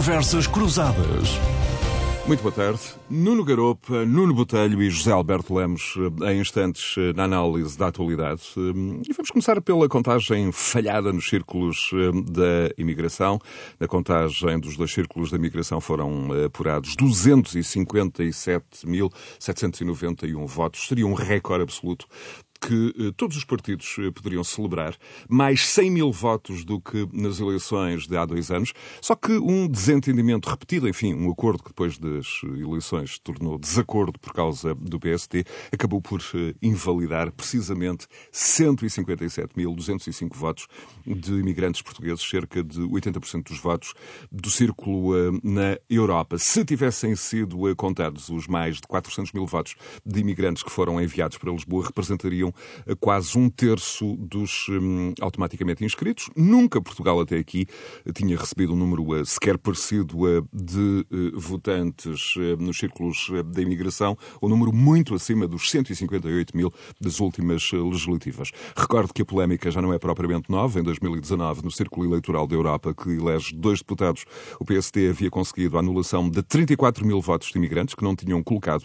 Conversas Cruzadas. Muito boa tarde. Nuno Garopa, Nuno Botelho e José Alberto Lemos, eh, em instantes eh, na análise da atualidade. Eh, e vamos começar pela contagem falhada nos círculos da imigração. Na contagem dos dois círculos da imigração foram apurados 257.791 votos. Seria um recorde absoluto que eh, todos os partidos eh, poderiam celebrar, mais 100 mil votos do que nas eleições de há dois anos, só que um desentendimento repetido, enfim, um acordo que depois das eleições se tornou desacordo por causa do PST, acabou por eh, invalidar precisamente 157.205 votos de imigrantes portugueses, cerca de 80% dos votos do círculo na Europa. Se tivessem sido contados os mais de 400 mil votos de imigrantes que foram enviados para Lisboa, representariam quase um terço dos um, automaticamente inscritos. Nunca Portugal até aqui tinha recebido um número uh, sequer parecido uh, de votantes nos círculos da imigração, um número muito acima dos 158 mil das últimas legislativas. Recordo que a polémica já não é propriamente nova. Em 2019, no Círculo Eleitoral da Europa, que elege dois deputados, o PSD havia conseguido a anulação de 34 mil votos de imigrantes que não tinham colocado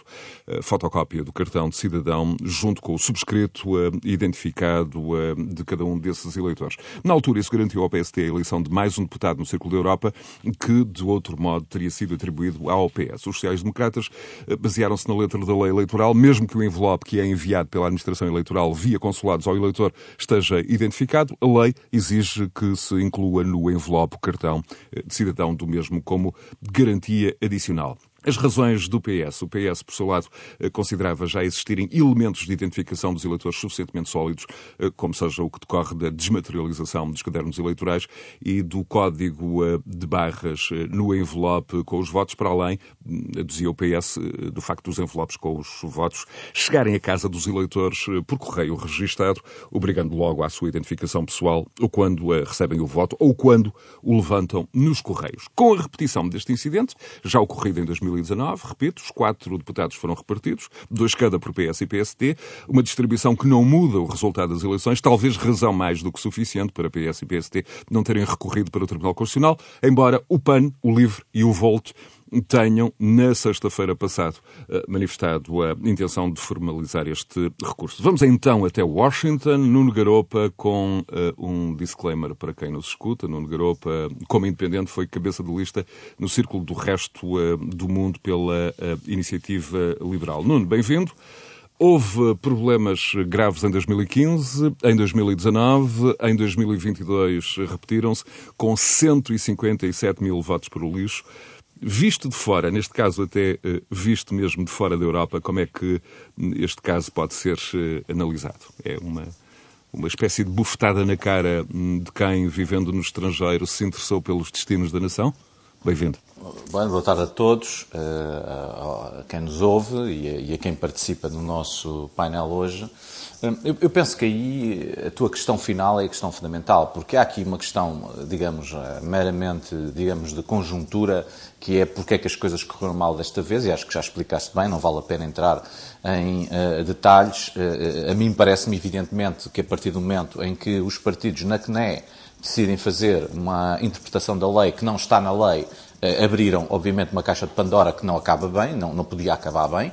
fotocópia do cartão de cidadão junto com o subscrito identificado de cada um desses eleitores. Na altura, isso garantiu ao PST a eleição de mais um deputado no Círculo da Europa, que, de outro modo, teria sido atribuído ao PS. Os sociais-democratas eh, basearam-se na letra da lei eleitoral, mesmo que o envelope que é enviado pela administração eleitoral via consulados ao eleitor esteja identificado, a lei exige que se inclua no envelope o cartão eh, de cidadão do mesmo como garantia adicional. As razões do PS. O PS, por seu lado, eh, considerava já existirem elementos de identificação dos eleitores suficientemente sólidos, eh, como seja o que decorre da desmaterialização dos cadernos eleitorais e do código eh, de barras no envelope com os votos, para além, dizia o PS, do facto dos envelopes com os votos chegarem à casa dos eleitores por correio registado, obrigando logo à sua identificação pessoal, ou quando recebem o voto, ou quando o levantam nos correios. Com a repetição deste incidente, já ocorrido em 2000 2019, repito, os quatro deputados foram repartidos, dois cada por PS e PSD, uma distribuição que não muda o resultado das eleições, talvez razão mais do que suficiente para PS e PSD não terem recorrido para o Tribunal Constitucional, embora o PAN, o LIVRE e o VOLT tenham, na sexta-feira passada, eh, manifestado a intenção de formalizar este recurso. Vamos então até Washington, Nuno Garopa, com uh, um disclaimer para quem nos escuta. Nuno Garopa, como independente, foi cabeça de lista no círculo do resto uh, do mundo pela iniciativa liberal. Nuno, bem-vindo. Houve problemas graves em 2015, em 2019, em 2022 repetiram-se, com 157 mil votos por o lixo visto de fora, neste caso até eh, visto mesmo de fora da Europa, como é que este caso pode ser eh, analisado? É uma, uma espécie de bufetada na cara hum, de quem, vivendo no estrangeiro, se interessou pelos destinos da nação? Bem-vindo. Boa tarde a todos, eh, a quem nos ouve e a quem participa no nosso painel hoje. Eu, eu, penso que aí a tua questão final é a questão fundamental, porque há aqui uma questão, digamos, eh, meramente, digamos, de conjuntura, que é porque é que as coisas correram mal desta vez, e acho que já explicaste bem, não vale a pena entrar em detalhes. A mim parece-me, evidentemente, que a partir do momento em que os partidos na CNE decidem fazer uma interpretação da lei que não está na lei, uh, abriram, obviamente, uma caixa de Pandora que não acaba bem, não, não podia acabar bem.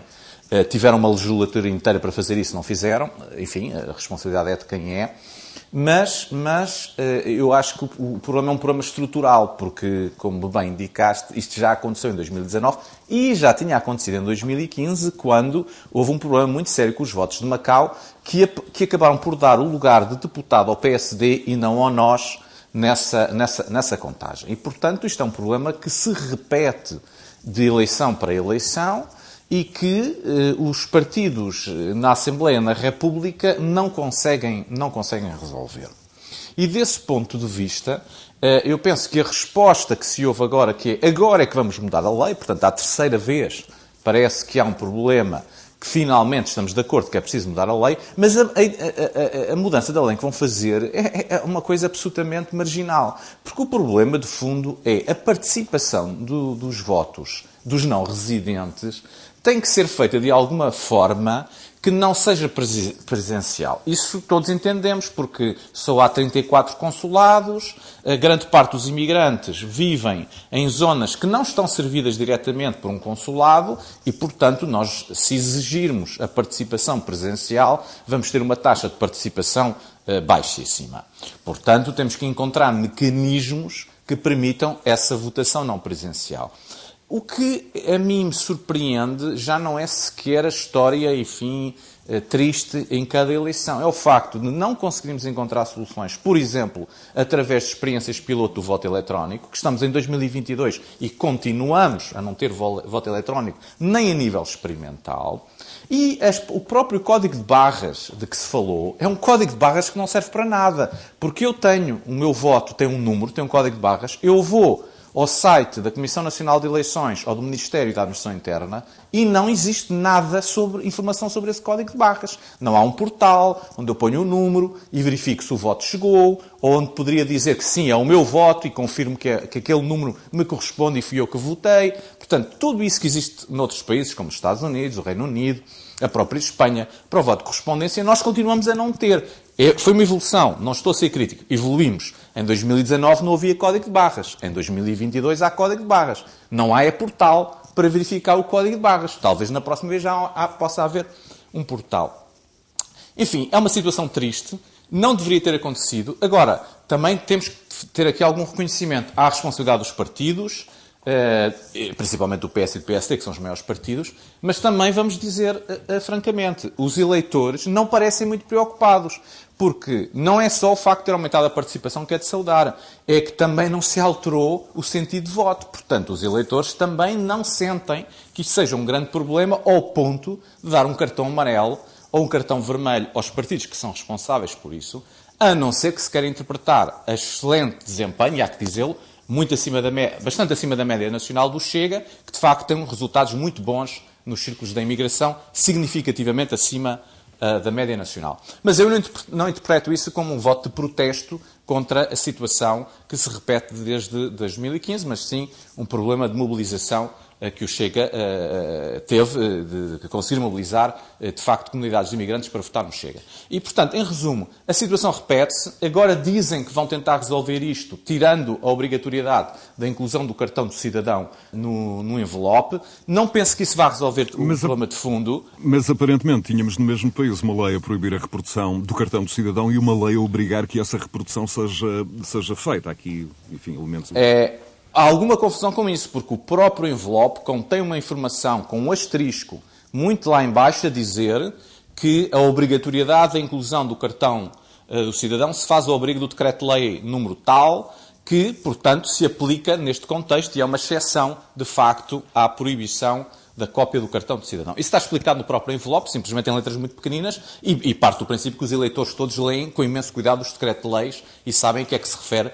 Eh, tiveram uma legislatura inteira para fazer isso, não fizeram. Enfim, a responsabilidade é de quem é. Mas, mas eh, eu acho que o problema é um problema estrutural, porque, como bem indicaste, isto já aconteceu em 2019 e já tinha acontecido em 2015, quando houve um problema muito sério com os votos de Macau, que, que acabaram por dar o lugar de deputado ao PSD e não ao nós nessa, nessa, nessa contagem. E, portanto, isto é um problema que se repete de eleição para eleição e que eh, os partidos eh, na Assembleia, na República, não conseguem, não conseguem resolver. E desse ponto de vista, eh, eu penso que a resposta que se houve agora, que é agora é que vamos mudar a lei, portanto, à terceira vez, parece que há um problema que finalmente estamos de acordo que é preciso mudar a lei, mas a, a, a, a mudança da lei que vão fazer é, é, uma coisa absolutamente marginal. Porque o problema, de fundo, é a participação do, dos votos dos não residentes tem que ser feita de alguma forma que não seja presencial. Isso todos entendemos, porque só há 34 consulados, a grande parte dos imigrantes vivem em zonas que não estão servidas diretamente por um consulado e, portanto, nós, se exigirmos a participação presencial, vamos ter uma taxa de participação uh, baixíssima. Portanto, temos que encontrar mecanismos que permitam essa votação não presencial. O que a mim me surpreende já não é sequer a história, enfim, eh, triste em cada eleição. É o facto de não conseguirmos encontrar soluções, por exemplo, através de experiências piloto do voto eletrónico, que estamos em 2022 e continuamos a não ter voto eletrónico nem a nível experimental. E o próprio código de barras de que se falou é um código de barras que não serve para nada. Porque eu tenho, o meu voto tem um número, tem um código de barras, eu vou ao site da Comissão Nacional de Eleições ou do Ministério da Administração Interna e não existe nada sobre informação sobre esse código de barras. Não há um portal onde eu ponho o número e verifico se o voto chegou, ou onde poderia dizer que sim, é o meu voto e confirmo que, é, que aquele número me corresponde e fui eu que votei. Portanto, tudo isso que existe noutros países, como os Estados Unidos, o Reino Unido, a própria Espanha, para o voto de correspondência, nós continuamos a não ter. É, foi uma evolução, não estou a ser crítico. Evoluímos. Em 2019 não havia código de barras. Em 2022 há código de barras. Não há é portal para verificar o código de barras. Talvez na próxima vez já há, possa haver um portal. Enfim, é uma situação triste. Não deveria ter acontecido. Agora, também temos que ter aqui algum reconhecimento à responsabilidade dos partidos, eh, principalmente do PS e do PSD, que são os maiores partidos, mas também, vamos dizer eh, eh, francamente, os eleitores não parecem muito preocupados, porque não é só o facto de ter aumentado a participação que é de saudar, é que também não se alterou o sentido de voto. Portanto, os eleitores também não sentem que isto seja um grande problema ao ponto de dar um cartão amarelo ou um cartão vermelho aos partidos que são responsáveis por isso, a não ser que se queira interpretar a excelente desempenho, e há que dizê-lo, muito acima da bastante acima da média nacional do Chega, que de facto tem resultados muito bons nos círculos da imigração, significativamente acima uh, da média nacional. Mas eu não interpreto isso como um voto de protesto contra a situação que se repete desde 2015, mas sim um problema de mobilização que o Chega uh, teve de, conseguir mobilizar, de facto, comunidades de imigrantes para votar no Chega. E, portanto, em resumo, a situação repete-se. Agora dizem que vão tentar resolver isto, tirando a obrigatoriedade da inclusão do cartão do cidadão no, no envelope. Não penso que isso vá resolver o mas, problema de fundo. Mas, aparentemente, tínhamos no mesmo país uma lei a proibir a reprodução do cartão do cidadão e uma lei a obrigar que essa reprodução seja, seja feita. Aqui, enfim, elementos... É... Há alguma confusão com isso, porque o próprio envelope contém uma informação com um asterisco muito lá embaixo a dizer que a obrigatoriedade da inclusão do cartão uh, do cidadão se faz ao abrigo do decreto-lei número tal, que, portanto, se aplica neste contexto e é uma exceção, de facto, à proibição da cópia do cartão de cidadão. Isso está explicado no próprio envelope, simplesmente em letras muito pequeninas, e, e parte do princípio que os eleitores todos leem com imenso cuidado os decretos-leis e sabem a que é que se refere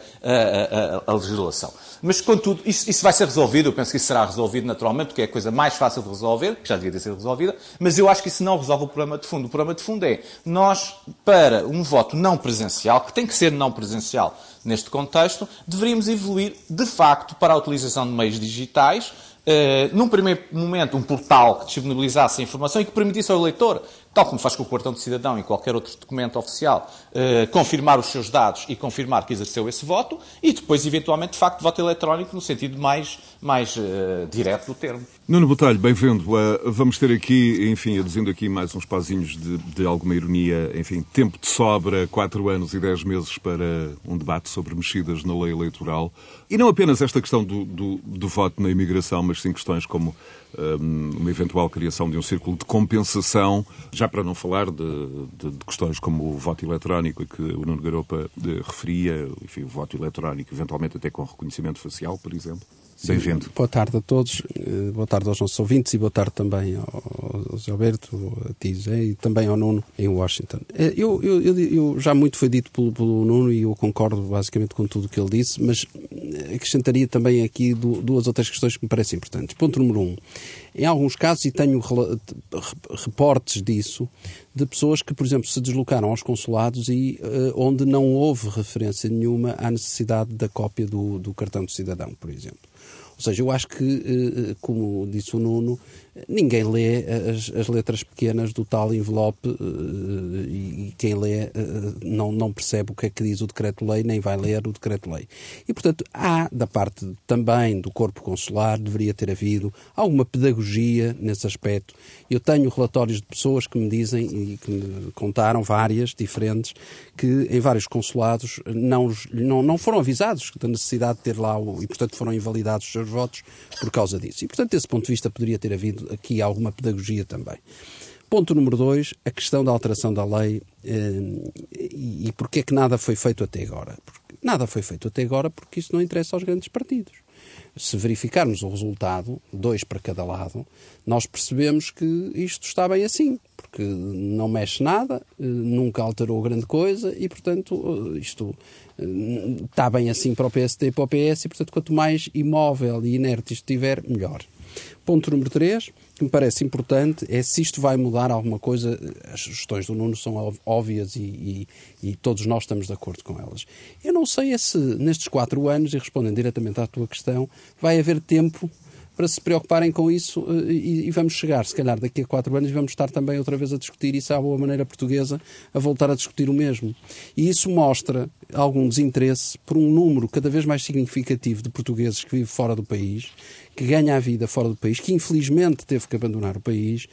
a legislação. Mas, contudo, isso, isso, vai ser resolvido, eu penso que isso será resolvido naturalmente, porque é a coisa mais fácil de resolver, que já devia ter sido resolvida, mas eu acho que isso não resolve o problema de fundo. O problema de fundo é, nós, para um voto não presencial, que tem que ser não presencial neste contexto, deveríamos evoluir, de facto, para a utilização de meios digitais, Uh, num primeiro momento, um portal que disponibilizasse a informação e que permitisse ao eleitor tal como faz com o cartão de cidadão e qualquer outro documento oficial, eh, confirmar os seus dados e confirmar que exerceu esse voto, e depois, eventualmente, de facto, voto eletrónico no sentido mais, mais uh, direto do termo. Nuno Botelho, bem-vindo. Uh, vamos ter aqui, enfim, aduzindo aqui mais uns pazinhos de, de, alguma ironia, enfim, tempo de sobra, quatro anos e dez meses para um debate sobre mexidas na lei eleitoral. E não apenas esta questão do, do, do voto na imigração, mas sim questões como uma eventual criação de um círculo de compensação, já para não falar de, de, de questões como o voto eletrónico, que o Nuno Garopa eh, referia, enfim, o voto eletrónico, eventualmente até com reconhecimento facial, por exemplo. Bem-vindo. Boa tarde a todos, eh, boa tarde aos nossos ouvintes e boa tarde também ao, ao Zé Alberto, a ti Zé, e também ao Nuno em Washington. Eh, eu, eu, eu, já muito foi dito pelo, pelo, Nuno e eu concordo basicamente com tudo o que ele disse, mas eh, acrescentaria também aqui duas ou três questões que me parecem importantes. Ponto número um. Em alguns casos, e tenho reportes disso, de pessoas que, por exemplo, se deslocaram aos consulados e uh, onde não houve referência nenhuma à necessidade da cópia do, do cartão de cidadão, por exemplo Ou seja, eu acho que, como disse o Nuno, ninguém lê as, as, letras pequenas do tal envelope uh, e quem lê uh, não, não percebe o que é que diz o decreto-lei, nem vai ler o decreto-lei. E, portanto, há, da parte também do corpo consular, deveria ter havido alguma pedagogia nesse aspecto. Eu tenho relatórios de pessoas que me dizem, e que me contaram várias, diferentes, que em vários consulados não, não, não foram avisados da necessidade de ter lá, o, e, portanto, foram invalidados os seus votos por causa disso. E, portanto, desse ponto de vista, poderia ter havido aqui alguma pedagogia também. Ponto número dois, a questão da alteração da lei eh, e, porque é que nada foi feito até agora. Porque nada foi feito até agora porque isso não interessa aos grandes partidos. Se verificarmos o resultado, dois para cada lado, nós percebemos que isto está bem assim, porque não mexe nada, eh, nunca alterou grande coisa e, portanto, eh, isto está bem assim para o PSD e para o PS e, portanto, quanto mais imóvel e inerte isto estiver, melhor. Ponto número 3, que me parece importante, é se isto vai mudar alguma coisa. As sugestões do Nuno são óbvias e, e, e todos nós estamos de acordo com elas. Eu não sei é se nestes quatro anos, e respondendo diretamente à tua questão, vai haver tempo para se preocuparem com isso eh, e, vamos chegar, se calhar, daqui a quatro anos e vamos estar também outra vez a discutir isso à boa maneira portuguesa, a voltar a discutir o mesmo. E isso mostra algum desinteresse por um número cada vez mais significativo de portugueses que vivem fora do país que ganha a vida fora do país, que infelizmente teve que abandonar o país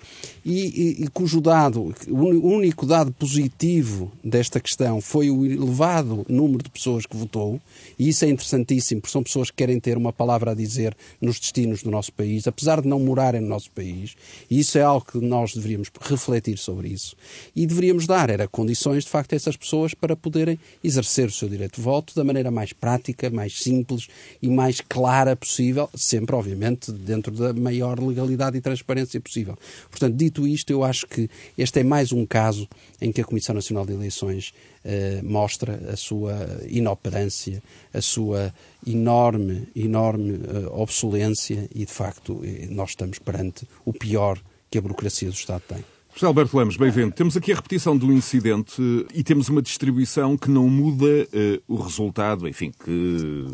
e, e, e cujo dado, o único dado positivo desta questão foi o elevado número de pessoas que votou, e isso é interessantíssimo, porque são pessoas que querem ter uma palavra a dizer nos destinos do nosso país, apesar de não morarem no nosso país, e isso é algo que nós deveríamos refletir sobre isso. E deveríamos dar, era condições, de facto, a essas pessoas para poderem exercer o seu direito de voto da maneira mais prática, mais simples e mais clara possível, sempre, obviamente, obviamente dentro da maior legalidade e transparência possível. Portanto, dito isto, eu acho que este é mais um caso em que a Comissão Nacional de Eleições eh, mostra a sua inoperância, a sua enorme, enorme uh, obsolência e, de facto, eh, nós estamos perante o pior que a burocracia do Estado tem. José Alberto Lemos, bem-vindo. Temos aqui a repetição do incidente e temos uma distribuição que não muda uh, o resultado, enfim, que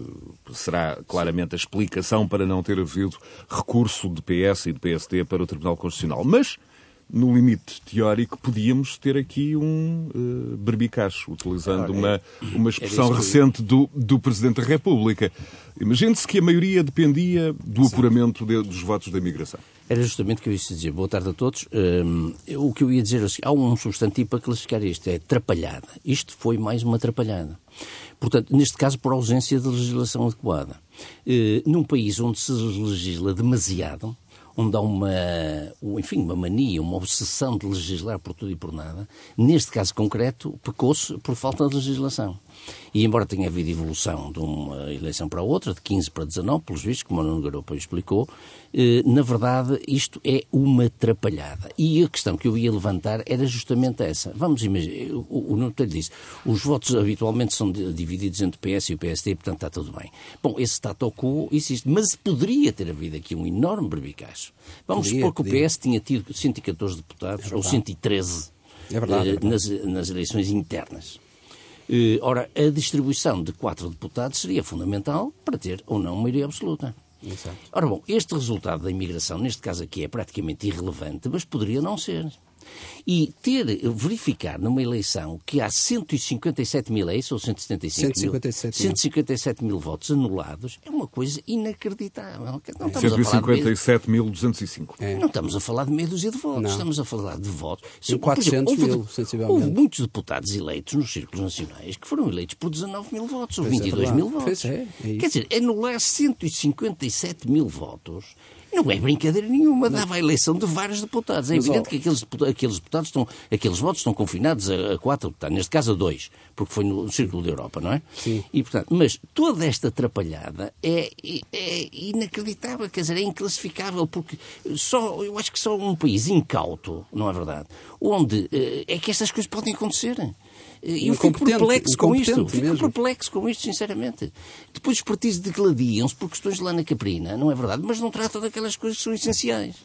será claramente a explicação para não ter havido recurso de PS e de PSD para o Tribunal Constitucional. Mas, no limite teórico, podíamos ter aqui um uh, berbicacho, utilizando uma, uma expressão recente do, do Presidente da República. Imagine-se que a maioria dependia do apuramento de, dos votos da imigração. Era justamente o que eu ia dizer. Boa tarde a todos. Um, o que eu ia dizer é há um substantivo para classificar isto, é atrapalhada. Isto foi mais uma atrapalhada. Portanto, neste caso, por ausência de legislação adequada. Uh, num país onde se legisla demasiado, onde há uma, enfim, uma mania, uma obsessão de legislar por tudo e por nada, neste caso concreto, pecou-se por falta de legislação. E embora tenha havido evolução de uma eleição para outra, de 15 para 19, pelos vistos, como o Nuno Garopa explicou, eh, na verdade isto é uma atrapalhada. E a questão que eu ia levantar era justamente essa. Vamos imaginar, o, Nuno lhe disse, os votos habitualmente são divididos entre o PS e o PSD, portanto está tudo bem. Bom, esse status quo existe, mas poderia ter havido aqui um enorme berbicacho. Vamos podia, supor que podia. o PS tinha tido 114 deputados, é ou 113 é verdade, é verdade. Nas, nas eleições internas. Eh, ora, a distribuição de quatro deputados seria fundamental para ter ou não maioria absoluta. Exato. Ora bom, este resultado da imigração, neste caso aqui, é praticamente irrelevante, mas poderia não ser. E ter, verificar numa eleição que há 157 mil, é isso? Ou 175 157 mil? 157 mil votos anulados é uma coisa inacreditável. Não 157.205. É. Não estamos a falar de meia dúzia de votos, não. estamos a falar de votos. De 400 exemplo, mil, sensivelmente. Houve muitos deputados eleitos nos círculos nacionais que foram eleitos por 19 mil votos, ou 22 é mil votos. É, é Quer dizer, anular 157 mil votos não é brincadeira nenhuma, dava a eleição de vários deputados. É evidente que aqueles, aqueles deputados estão, aqueles votos estão confinados a, a quatro deputados, neste caso a dois, porque foi no Círculo da Europa, não é? Sim. E, portanto, mas toda esta atrapalhada é, é inacreditável, quer dizer, é inclassificável, porque só, eu acho que só um país incauto, não é verdade, onde eh, é que estas coisas podem acontecer. Eu fico perplexo com isto. Fico perplexo com isto, sinceramente. Depois os partidos degladiam-se por questões lá na Caprina, não é verdade? Mas não tratam daquelas coisas que são essenciais.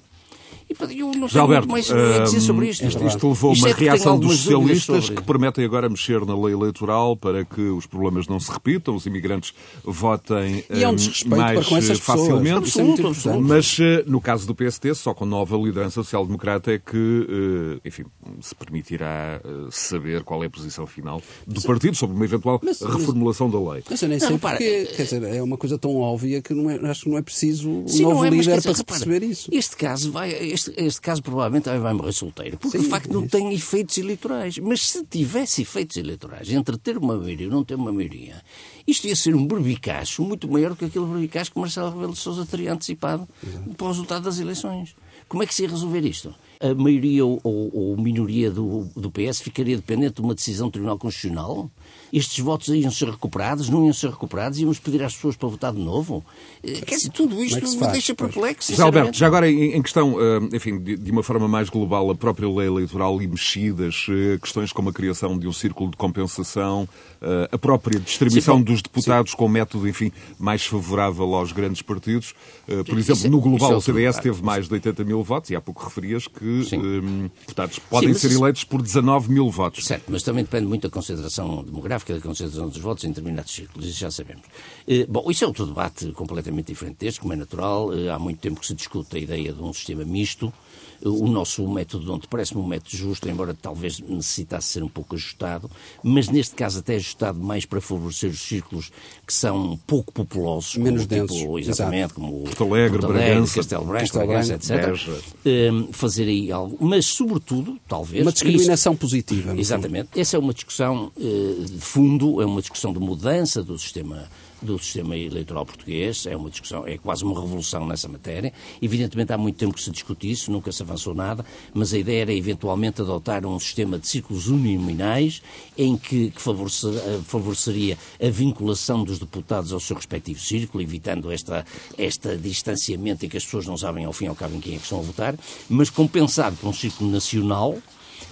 E, Eu não sei Alberto, mais a dizer sobre isto. Isto, isto levou isto uma é reação dos socialistas que prometem agora mexer na lei eleitoral para que os problemas não se repitam, os imigrantes votem e é um mais facilmente. Pessoas, é mas no caso do PST, só com nova liderança social-democrata é que, enfim, se permitirá saber qual é a posição final do partido sobre uma eventual mas, reformulação mas, da lei. Mas eu nem sei não, porque, quer dizer, é uma coisa tão óbvia que não é, acho que não é preciso um Sim, novo é, líder para se perceber isso. Este caso, vai, este, este caso provavelmente vai morrer solteiro, porque Sim, de facto não é tem efeitos eleitorais. Mas se tivesse efeitos eleitorais entre ter uma maioria e não ter uma maioria, isto ia ser um berbicacho muito maior do que aquele berbicacho que Marcelo Rebelo de Sousa teria antecipado Exato. para o resultado das eleições. Como é que se ia resolver isto? A maioria ou, ou minoria do, do PS ficaria dependente de uma decisão do Tribunal Constitucional? Estes votos iam ser recuperados, não iam ser recuperados, íamos pedir às pessoas para votar de novo. Eh, quer dizer, tudo isto é me deixa perplexo. José Alberto, já agora em, questão, eh, enfim, de, uma forma mais global, a própria lei eleitoral e mexidas, eh, questões como a criação de um círculo de compensação, a própria distribuição sim, dos deputados sim. com método, enfim, mais favorável aos grandes partidos. Por exemplo, é- no global, é o CDS teve mais de 80 mil votos e há pouco referias que um, deputados podem ser eleitos por 19 mil votos. Certo, mas também depende muito da consideração demográfica geográfica da concentração dos votos em determinados círculos, isso já sabemos. Eh, bom, isso é outro debate completamente diferente deste, como é natural. Eh, há muito tempo que se discute a ideia de um sistema misto. O nosso método onde parece-me um método justo, embora talvez necessitasse ser um pouco ajustado, mas neste caso até ajustado mais para favorecer os círculos que são pouco populosos, menos como, densos, tipo, exatamente, como Porto Alegre, Porto Alegre Bragança, Castelo Branco, Castelo Branco, etc. Um, fazer aí algo, mas sobretudo, talvez... Uma discriminação isso, positiva. Exatamente. Fundo. Essa é uma discussão uh, de fundo, é uma discussão de mudança do sistema do sistema eleitoral português. É uma discussão, é quase uma revolução nessa matéria. Evidentemente, há muito tempo que se discute isso, nunca se avançou nada, mas a ideia era eventualmente adotar um sistema de círculos uninominais em que, que favoreceria, favoreceria a vinculação dos deputados ao seu respectivo círculo, evitando esta, esta distanciamento em que as pessoas não sabem ao fim e ao cabo em quem é que estão a votar, mas compensado por um círculo nacional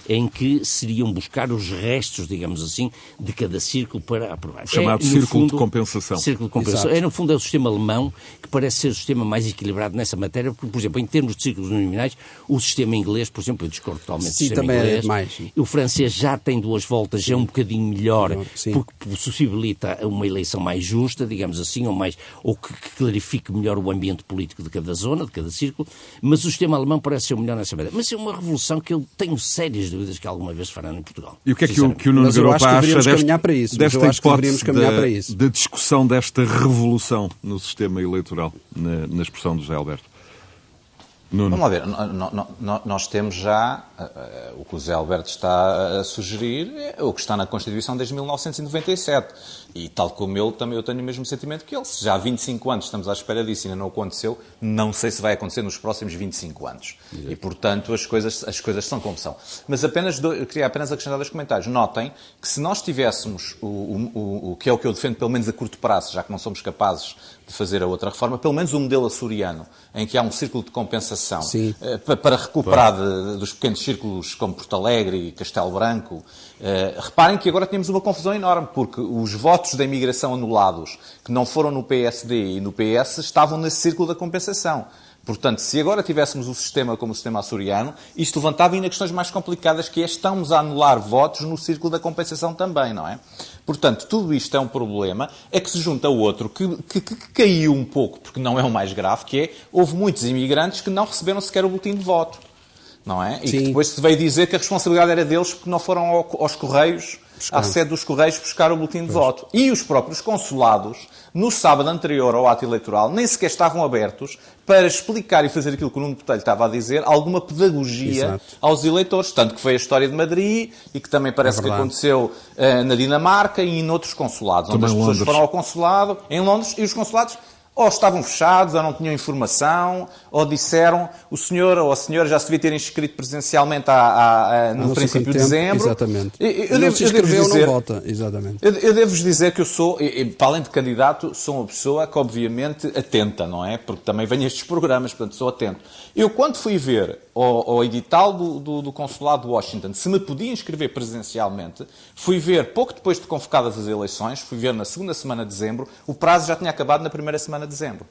em que seriam buscar os restos, digamos assim, de cada círculo para aprovar. O chamado é, círculo fundo, de compensação. Círculo de compensação. É, no fundo, é o sistema alemão que parece ser o sistema mais equilibrado nessa matéria, porque, por exemplo, em termos de círculos nominais, o sistema inglês, por exemplo, eu discordo totalmente sim, do sistema também é inglês. É mais. O francês já tem duas voltas, já é um bocadinho melhor, sim. porque possibilita uma eleição mais justa, digamos assim, ou, mais, ou que, que clarifique melhor o ambiente político de cada zona, de cada círculo, mas o sistema alemão parece ser o melhor nessa matéria. Mas é uma revolução que eu tenho sérias dúvidas que alguma vez farão em Portugal. E o que é que o, que o Nuno Garopa acha desta, para isso, desta hipótese da, da, discussão desta revolução no sistema eleitoral, na, na expressão do José Alberto? Nuno. Vamos lá ver, nós temos já uh, o que o Zé Alberto está a sugerir, é o que está na Constituição desde 1997. E tal como ele, também eu tenho o mesmo sentimento que ele. Se já há 25 anos estamos à espera disso e ainda não aconteceu, não sei se vai acontecer nos próximos 25 anos. Exato. E, portanto, as coisas, as coisas são como são. Mas apenas do, eu queria apenas acrescentar dois comentários. Notem que se nós tivéssemos o, o, o que é o que eu defendo, pelo menos a curto prazo, já que não somos capazes de fazer a outra reforma, pelo menos o modelo açoriano, em que há um círculo de compensação uh, para recuperar de, dos pequenos círculos como Porto Alegre e Castelo Branco. Uh, reparem que agora temos uma confusão enorme, porque os votos da imigração anulados, que não foram no PSD e no PS, estavam nesse círculo da compensação. Portanto, se agora tivéssemos o sistema como o sistema açoriano, isto levantava ainda questões mais complicadas, que é estamos a anular votos no círculo da compensação também, não é? Portanto, tudo isto é um problema, é que se junta a outro que, que, que, caiu um pouco, porque não é o mais grave, que é, houve muitos imigrantes que não receberam sequer o boletim de voto, não é? E Sim. que depois se veio dizer que a responsabilidade era deles porque não foram aos Correios à sede dos Correios buscar o boletim de pois. voto. E os próprios consulados, no sábado anterior ao ato eleitoral, nem sequer estavam abertos para explicar e fazer aquilo que o Nuno Botelho estava a dizer, alguma pedagogia Exato. aos eleitores. Tanto que foi a história de Madrid e que também parece é que aconteceu uh, na Dinamarca e em outros consulados, também onde as pessoas foram ao consulado, em Londres, e os consulados ou estavam fechados, ou não tinham informação, ou disseram o senhor ou a senhora já se devia ter inscrito presencialmente à, à, no princípio de dezembro. Exatamente. Eu, eu não devo, se inscreveu, eu dizer, não vota. Exatamente. Eu, eu devo-vos dizer que eu sou, para além de candidato, sou uma pessoa que obviamente atenta, não é? Porque também venho a estes programas, portanto sou atento. Eu quando fui ver ao, ao edital do, do, do Consulado de Washington se me podia inscrever presencialmente, fui ver pouco depois de convocadas as eleições, fui ver na segunda semana de dezembro, o prazo já tinha acabado na primeira semana de dezembro.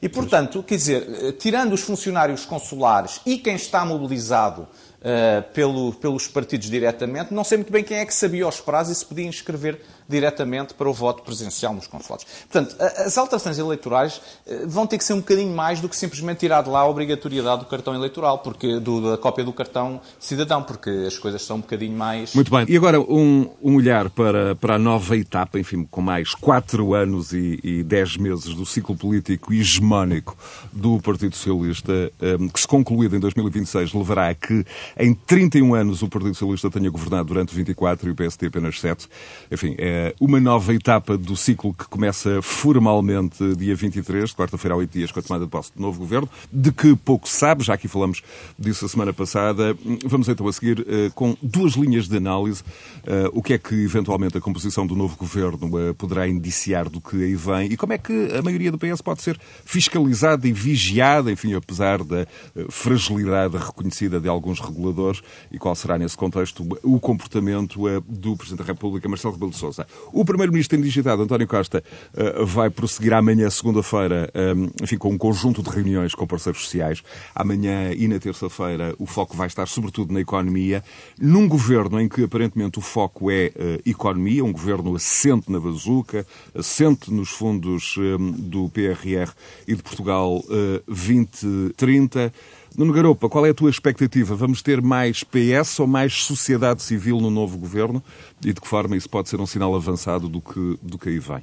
E, portanto, quer dizer, tirando os funcionários consulares e quem está mobilizado uh, pelo, pelos partidos diretamente, não sei muito bem quem é que sabia os prazos e se podia inscrever diretamente para o voto presencial nos consulados. Portanto, as alterações eleitorais eh, vão ter que ser um bocadinho mais do que simplesmente tirar de lá a obrigatoriedade do cartão eleitoral, porque do, da cópia do cartão cidadão, porque as coisas são um bocadinho mais. Muito bem. E agora um, um olhar para, para a nova etapa, enfim, com mais quatro anos e, e dez meses do ciclo político hegemónico do Partido Socialista, um, eh, que se concluído em 2026 levará a que em 31 anos o Partido Socialista tenha governado durante 24 e o PSD apenas 7. Enfim, é uma nova etapa do ciclo que começa formalmente dia 23, quarta-feira a oito dias, com a tomada de posse do novo governo, de que pouco se sabe, já aqui falamos disso a semana passada. Vamos então a seguir eh, com duas linhas de análise. Eh, o que é que eventualmente a composição do novo governo poderá indiciar do que aí vem e como é que a maioria do PS pode ser fiscalizada e vigiada, enfim, apesar da fragilidade reconhecida de alguns reguladores e qual será nesse contexto o comportamento do Presidente da República, Marcelo Rebelo de Sousa. O Primeiro-Ministro tem digitado, António Costa, eh, vai prosseguir amanhã, segunda-feira, eh, enfim, com um conjunto de reuniões com parceiros sociais. Amanhã e na terça-feira o foco vai estar sobretudo na economia, num governo em que aparentemente o foco é eh, economia, um governo assente na bazuca, assente nos fundos do PRR e de Portugal 2030. Nuno Garopa, qual é a tua expectativa? Vamos ter mais PS ou mais sociedade civil no novo governo? E de que forma isso pode ser um sinal avançado do que, do que aí vem?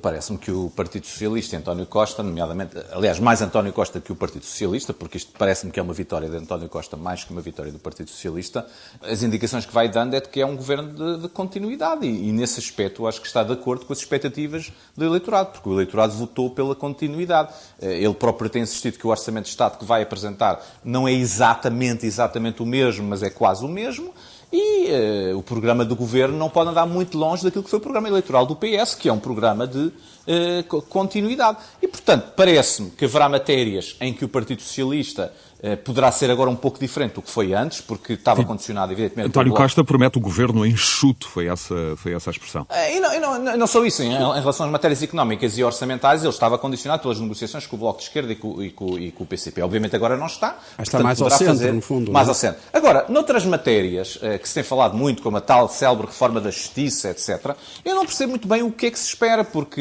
Parece-me que o Partido Socialista, António Costa, nomeadamente, aliás, mais António Costa que o Partido Socialista, porque isto parece-me que é uma vitória de António Costa mais que uma vitória do Partido Socialista, as indicações que vai dando é de que é um governo de, de continuidade e, e, nesse aspecto, acho que está de acordo com as expectativas do eleitorado, porque o eleitorado votou pela continuidade. Eh, ele próprio tem insistido que o Orçamento de Estado que vai apresentar não é exatamente, exatamente o mesmo, mas é quase o mesmo. E uh, o programa do governo não pode andar muito longe daquilo que foi o programa eleitoral do PS, que é um programa de uh, continuidade. E, portanto, parece-me que haverá matérias em que o Partido Socialista eh, poderá ser agora um pouco diferente do que foi antes, porque estava Sim. condicionado, evidentemente. António Costa promete o governo enxuto, foi essa, foi essa a expressão. Eh, e não, e não, não só isso, em, em, relação às matérias económicas e orçamentais, ele estava condicionado pelas negociações com o Bloco de Esquerda e com, e com, e com o PCP. Obviamente agora não está. Mas está mais ao centro, no fundo. Mais não? É? ao centro. Agora, noutras matérias eh, que se tem falado muito, como a tal célebre reforma da Justiça, etc., eu não percebo muito bem o que é que se espera, porque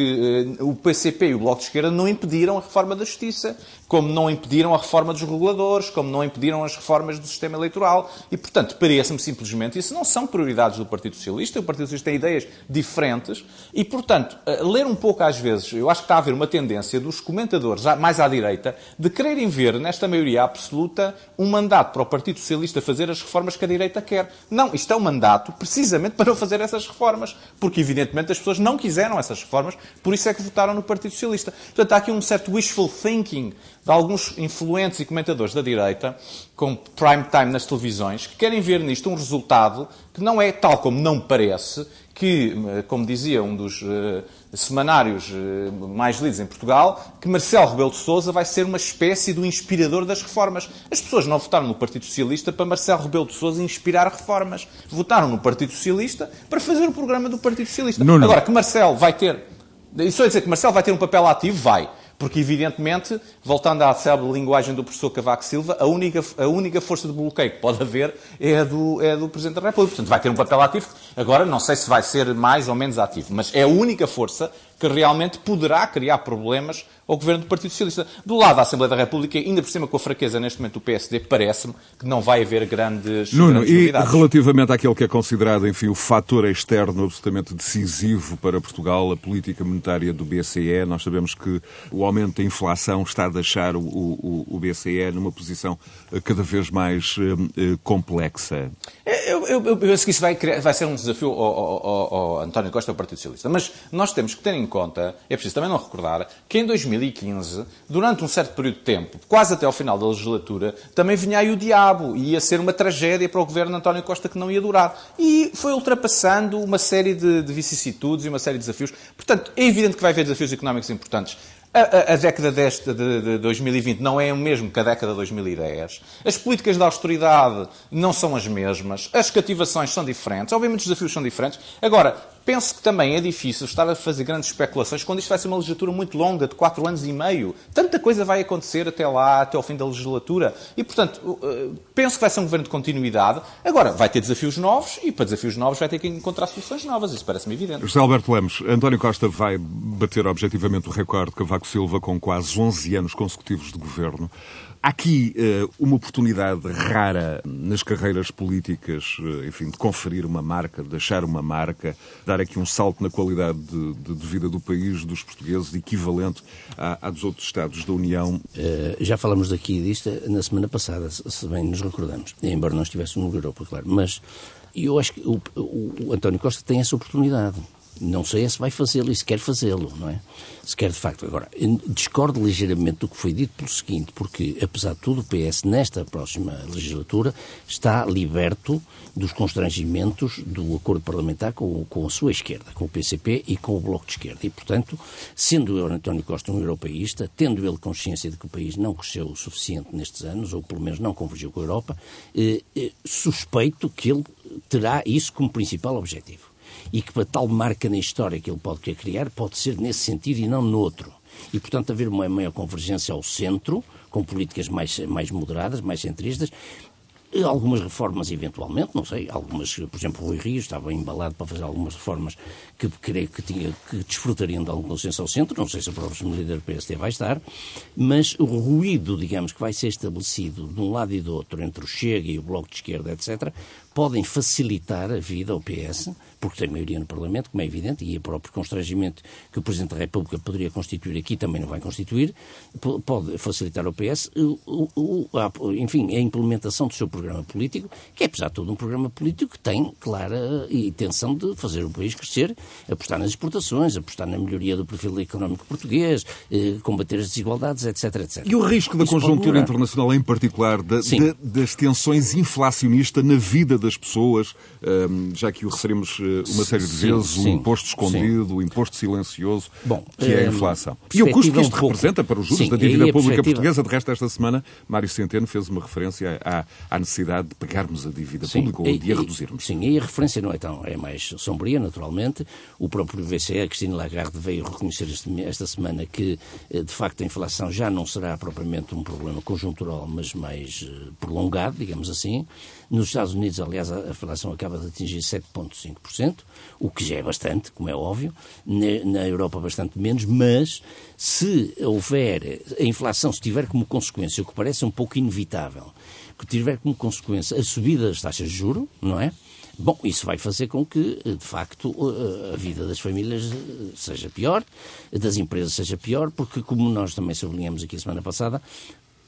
o PCP e o Bloco de Esquerda não impediram a reforma da Justiça, como não impediram a reforma dos reguladores, como não impediram as reformas do sistema eleitoral. E, portanto, parece-me simplesmente isso não são prioridades do Partido Socialista. O Partido Socialista tem ideias diferentes e, portanto, ler um pouco às vezes, eu acho que está a haver uma tendência dos comentadores mais à direita de quererem ver nesta maioria absoluta um mandato para o Partido Socialista fazer as reformas que a direita quer. Não, isto é um mandato precisamente para não fazer essas reformas, porque evidentemente as pessoas não quiseram essas reformas, por isso é que votaram no Partido Socialista. Portanto, há aqui um certo wishful thinking de alguns influentes e comentadores da direita, com prime time nas televisões, que querem ver nisto um resultado que não é tal como não parece, que, eh, como dizia um dos uh, semanários uh, mais lidos em Portugal, que Marcelo Rebelo de Sousa vai ser uma espécie do inspirador das reformas. As pessoas não votaram no Partido Socialista para Marcelo Rebelo de Sousa inspirar reformas. Votaram no Partido Socialista para fazer o programa do Partido Socialista. Não, não. Agora, que Marcelo vai ter... Isso é dizer que Marcelo vai ter um papel ativo? Vai. Porque, evidentemente, voltando à célebre linguagem do professor Cavaco Silva, a única, a única força de bloqueio que pode haver é a, do, é a do Presidente da República. Portanto, vai ter um papel ativo. Agora, não sei se vai ser mais ou menos ativo, mas é a única força que realmente poderá criar problemas ao governo do Partido Socialista. Do lado da Assembleia da República, ainda por cima com a fraqueza neste momento do PSD, parece-me que não vai haver grandes, Nuno, grandes e relativamente àquele que é considerado, enfim, o fator externo absolutamente decisivo para Portugal, a política monetária do BCE, nós sabemos que o aumento da inflação está a deixar o, o, o BCE numa posição eh, cada vez mais uh, complexa. Eu, eu, eu, penso que isso vai, criar, vai ser um desafio ao, ao, ao, ao António Costa e ao Partido Socialista, mas nós temos que ter em conta, é preciso também não recordar, que em 2015, durante um certo período de tempo, quase até ao final da legislatura, também vinha aí o diabo e ia ser uma tragédia para o governo António Costa que não ia durar. E foi ultrapassando uma série de, de vicissitudes e uma série de desafios. Portanto, é evidente que vai haver desafios económicos importantes. A, a, década desta de, de 2020 não é o mesmo que a década de 2010. As políticas de austeridade não são as mesmas. As cativações são diferentes. Obviamente os desafios são diferentes. Agora, penso que também é difícil estar a fazer grandes especulações quando isto vai ser uma legislatura muito longa, de quatro anos e meio. Tanta coisa vai acontecer até lá, até ao fim da legislatura. E, portanto, eh, penso que vai ser um governo de continuidade. Agora, vai ter desafios novos e, para desafios novos, vai ter que encontrar soluções novas. Isso parece-me evidente. José Alberto Lemos, António Costa vai bater objetivamente o recorde de Cavaco Silva com quase 11 anos consecutivos de governo. Há aqui uh, uma oportunidade rara nas carreiras políticas, uh, enfim, de conferir uma marca, de deixar uma marca, dar aqui um salto na qualidade de, de, vida do país, dos portugueses, equivalente à, à dos outros Estados da União. Uh, já falamos aqui disto na semana passada, se bem nos recordamos, embora não estivéssemos no Europa, claro. Mas eu acho que o, o António Costa tem essa oportunidade. Não sei se vai fazê-lo e se quer fazê-lo, não é? Se quer de facto. Agora, discordo ligeiramente do que foi dito pelo seguinte, porque, apesar de tudo, o PS, nesta próxima legislatura, está liberto dos constrangimentos do acordo parlamentar com, com a sua esquerda, com o PCP e com o Bloco de Esquerda. E, portanto, sendo o António Costa um europeísta, tendo ele consciência de que o país não cresceu o suficiente nestes anos, ou pelo menos não convergiu com a Europa, eh, eh, suspeito que ele terá isso como principal objetivo e que para tal marca na história que ele pode querer criar pode ser nesse sentido e não noutro. E, portanto, haver uma maior convergência ao centro, com políticas mais, mais moderadas, mais centristas, Algumas reformas, eventualmente, não sei, algumas, por exemplo, o Rui Rio estava embalado para fazer algumas reformas que creio que, tinha, que desfrutariam de algum consenso ao centro, não sei se a própria líder do PSD vai estar, mas o ruído, digamos, que vai ser estabelecido de um lado e do outro, entre o Chega e o Bloco de Esquerda, etc., podem facilitar a vida ao PS, porque tem maioria no Parlamento, como é evidente, e o próprio constrangimento que o Presidente da República poderia constituir aqui também não vai constituir, pode facilitar ao PS, enfim, a implementação do seu programa político, que é, apesar de tudo, um programa político que tem clara intenção de fazer o país crescer, apostar nas exportações, apostar na melhoria do perfil económico português, eh, combater as desigualdades, etc, etc. E o risco da Isso conjuntura internacional, em particular, da, da, das tensões inflacionistas na vida das pessoas, já que o referimos eh, uma série de vezes, sim, o imposto escondido, sim. o imposto silencioso, Bom, que é a inflação. E o custo que isto um representa para os juros da dívida pública portuguesa, de resto, esta semana, Mário Centeno fez uma referência à, à necessidade de pagarmos a dívida pública ou de a reduzirmos. Sim, e a referência não é tão, é mais sombria, naturalmente. O próprio BCE, a Cristina Lagarde, veio reconhecer este, esta semana que, eh, de facto, a inflação já não será propriamente um problema conjuntural, mas mais eh, prolongado, digamos assim. Nos Estados Unidos, aliás, a inflação acaba de atingir 7,5%, o que já é bastante, como é óbvio. Na Europa, bastante menos, mas se houver a inflação, se tiver como consequência, o que parece um pouco inevitável, que tiver como consequência a subida das taxas de juro, não é? Bom, isso vai fazer com que, de facto, a vida das famílias seja pior, das empresas seja pior, porque, como nós também sublinhamos aqui a semana passada,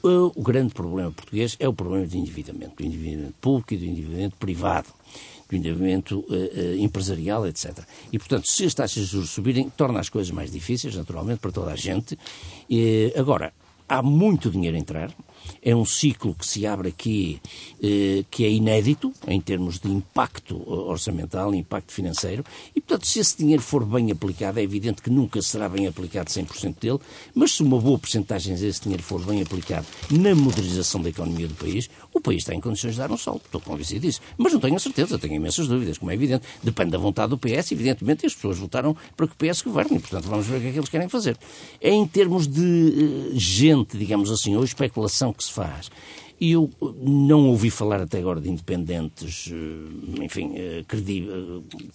o grande problema português é o problema do endividamento, do endividamento público e do endividamento privado, do endividamento uh, uh, empresarial, etc. E, portanto, se as taxas de juros subirem, torna as coisas mais difíceis, naturalmente, para toda a gente. E, agora, há muito dinheiro a entrar, é um ciclo que se abre aqui eh, que é inédito em termos de impacto orçamental, impacto financeiro, e portanto, se esse dinheiro for bem aplicado, é evidente que nunca será bem aplicado 100% dele, mas se uma boa porcentagem desse dinheiro for bem aplicado na modernização da economia do país, o país está em condições de dar um salto. Estou convencido disso. Mas não tenho a certeza, tenho imensas dúvidas, como é evidente. Depende da vontade do PS, evidentemente, as pessoas votaram para que o PS governe, portanto vamos ver o que é que eles querem fazer. É em termos de uh, gente, digamos assim, ou especulação que se faz. E eu não ouvi falar até agora de independentes, eh, enfim, eh,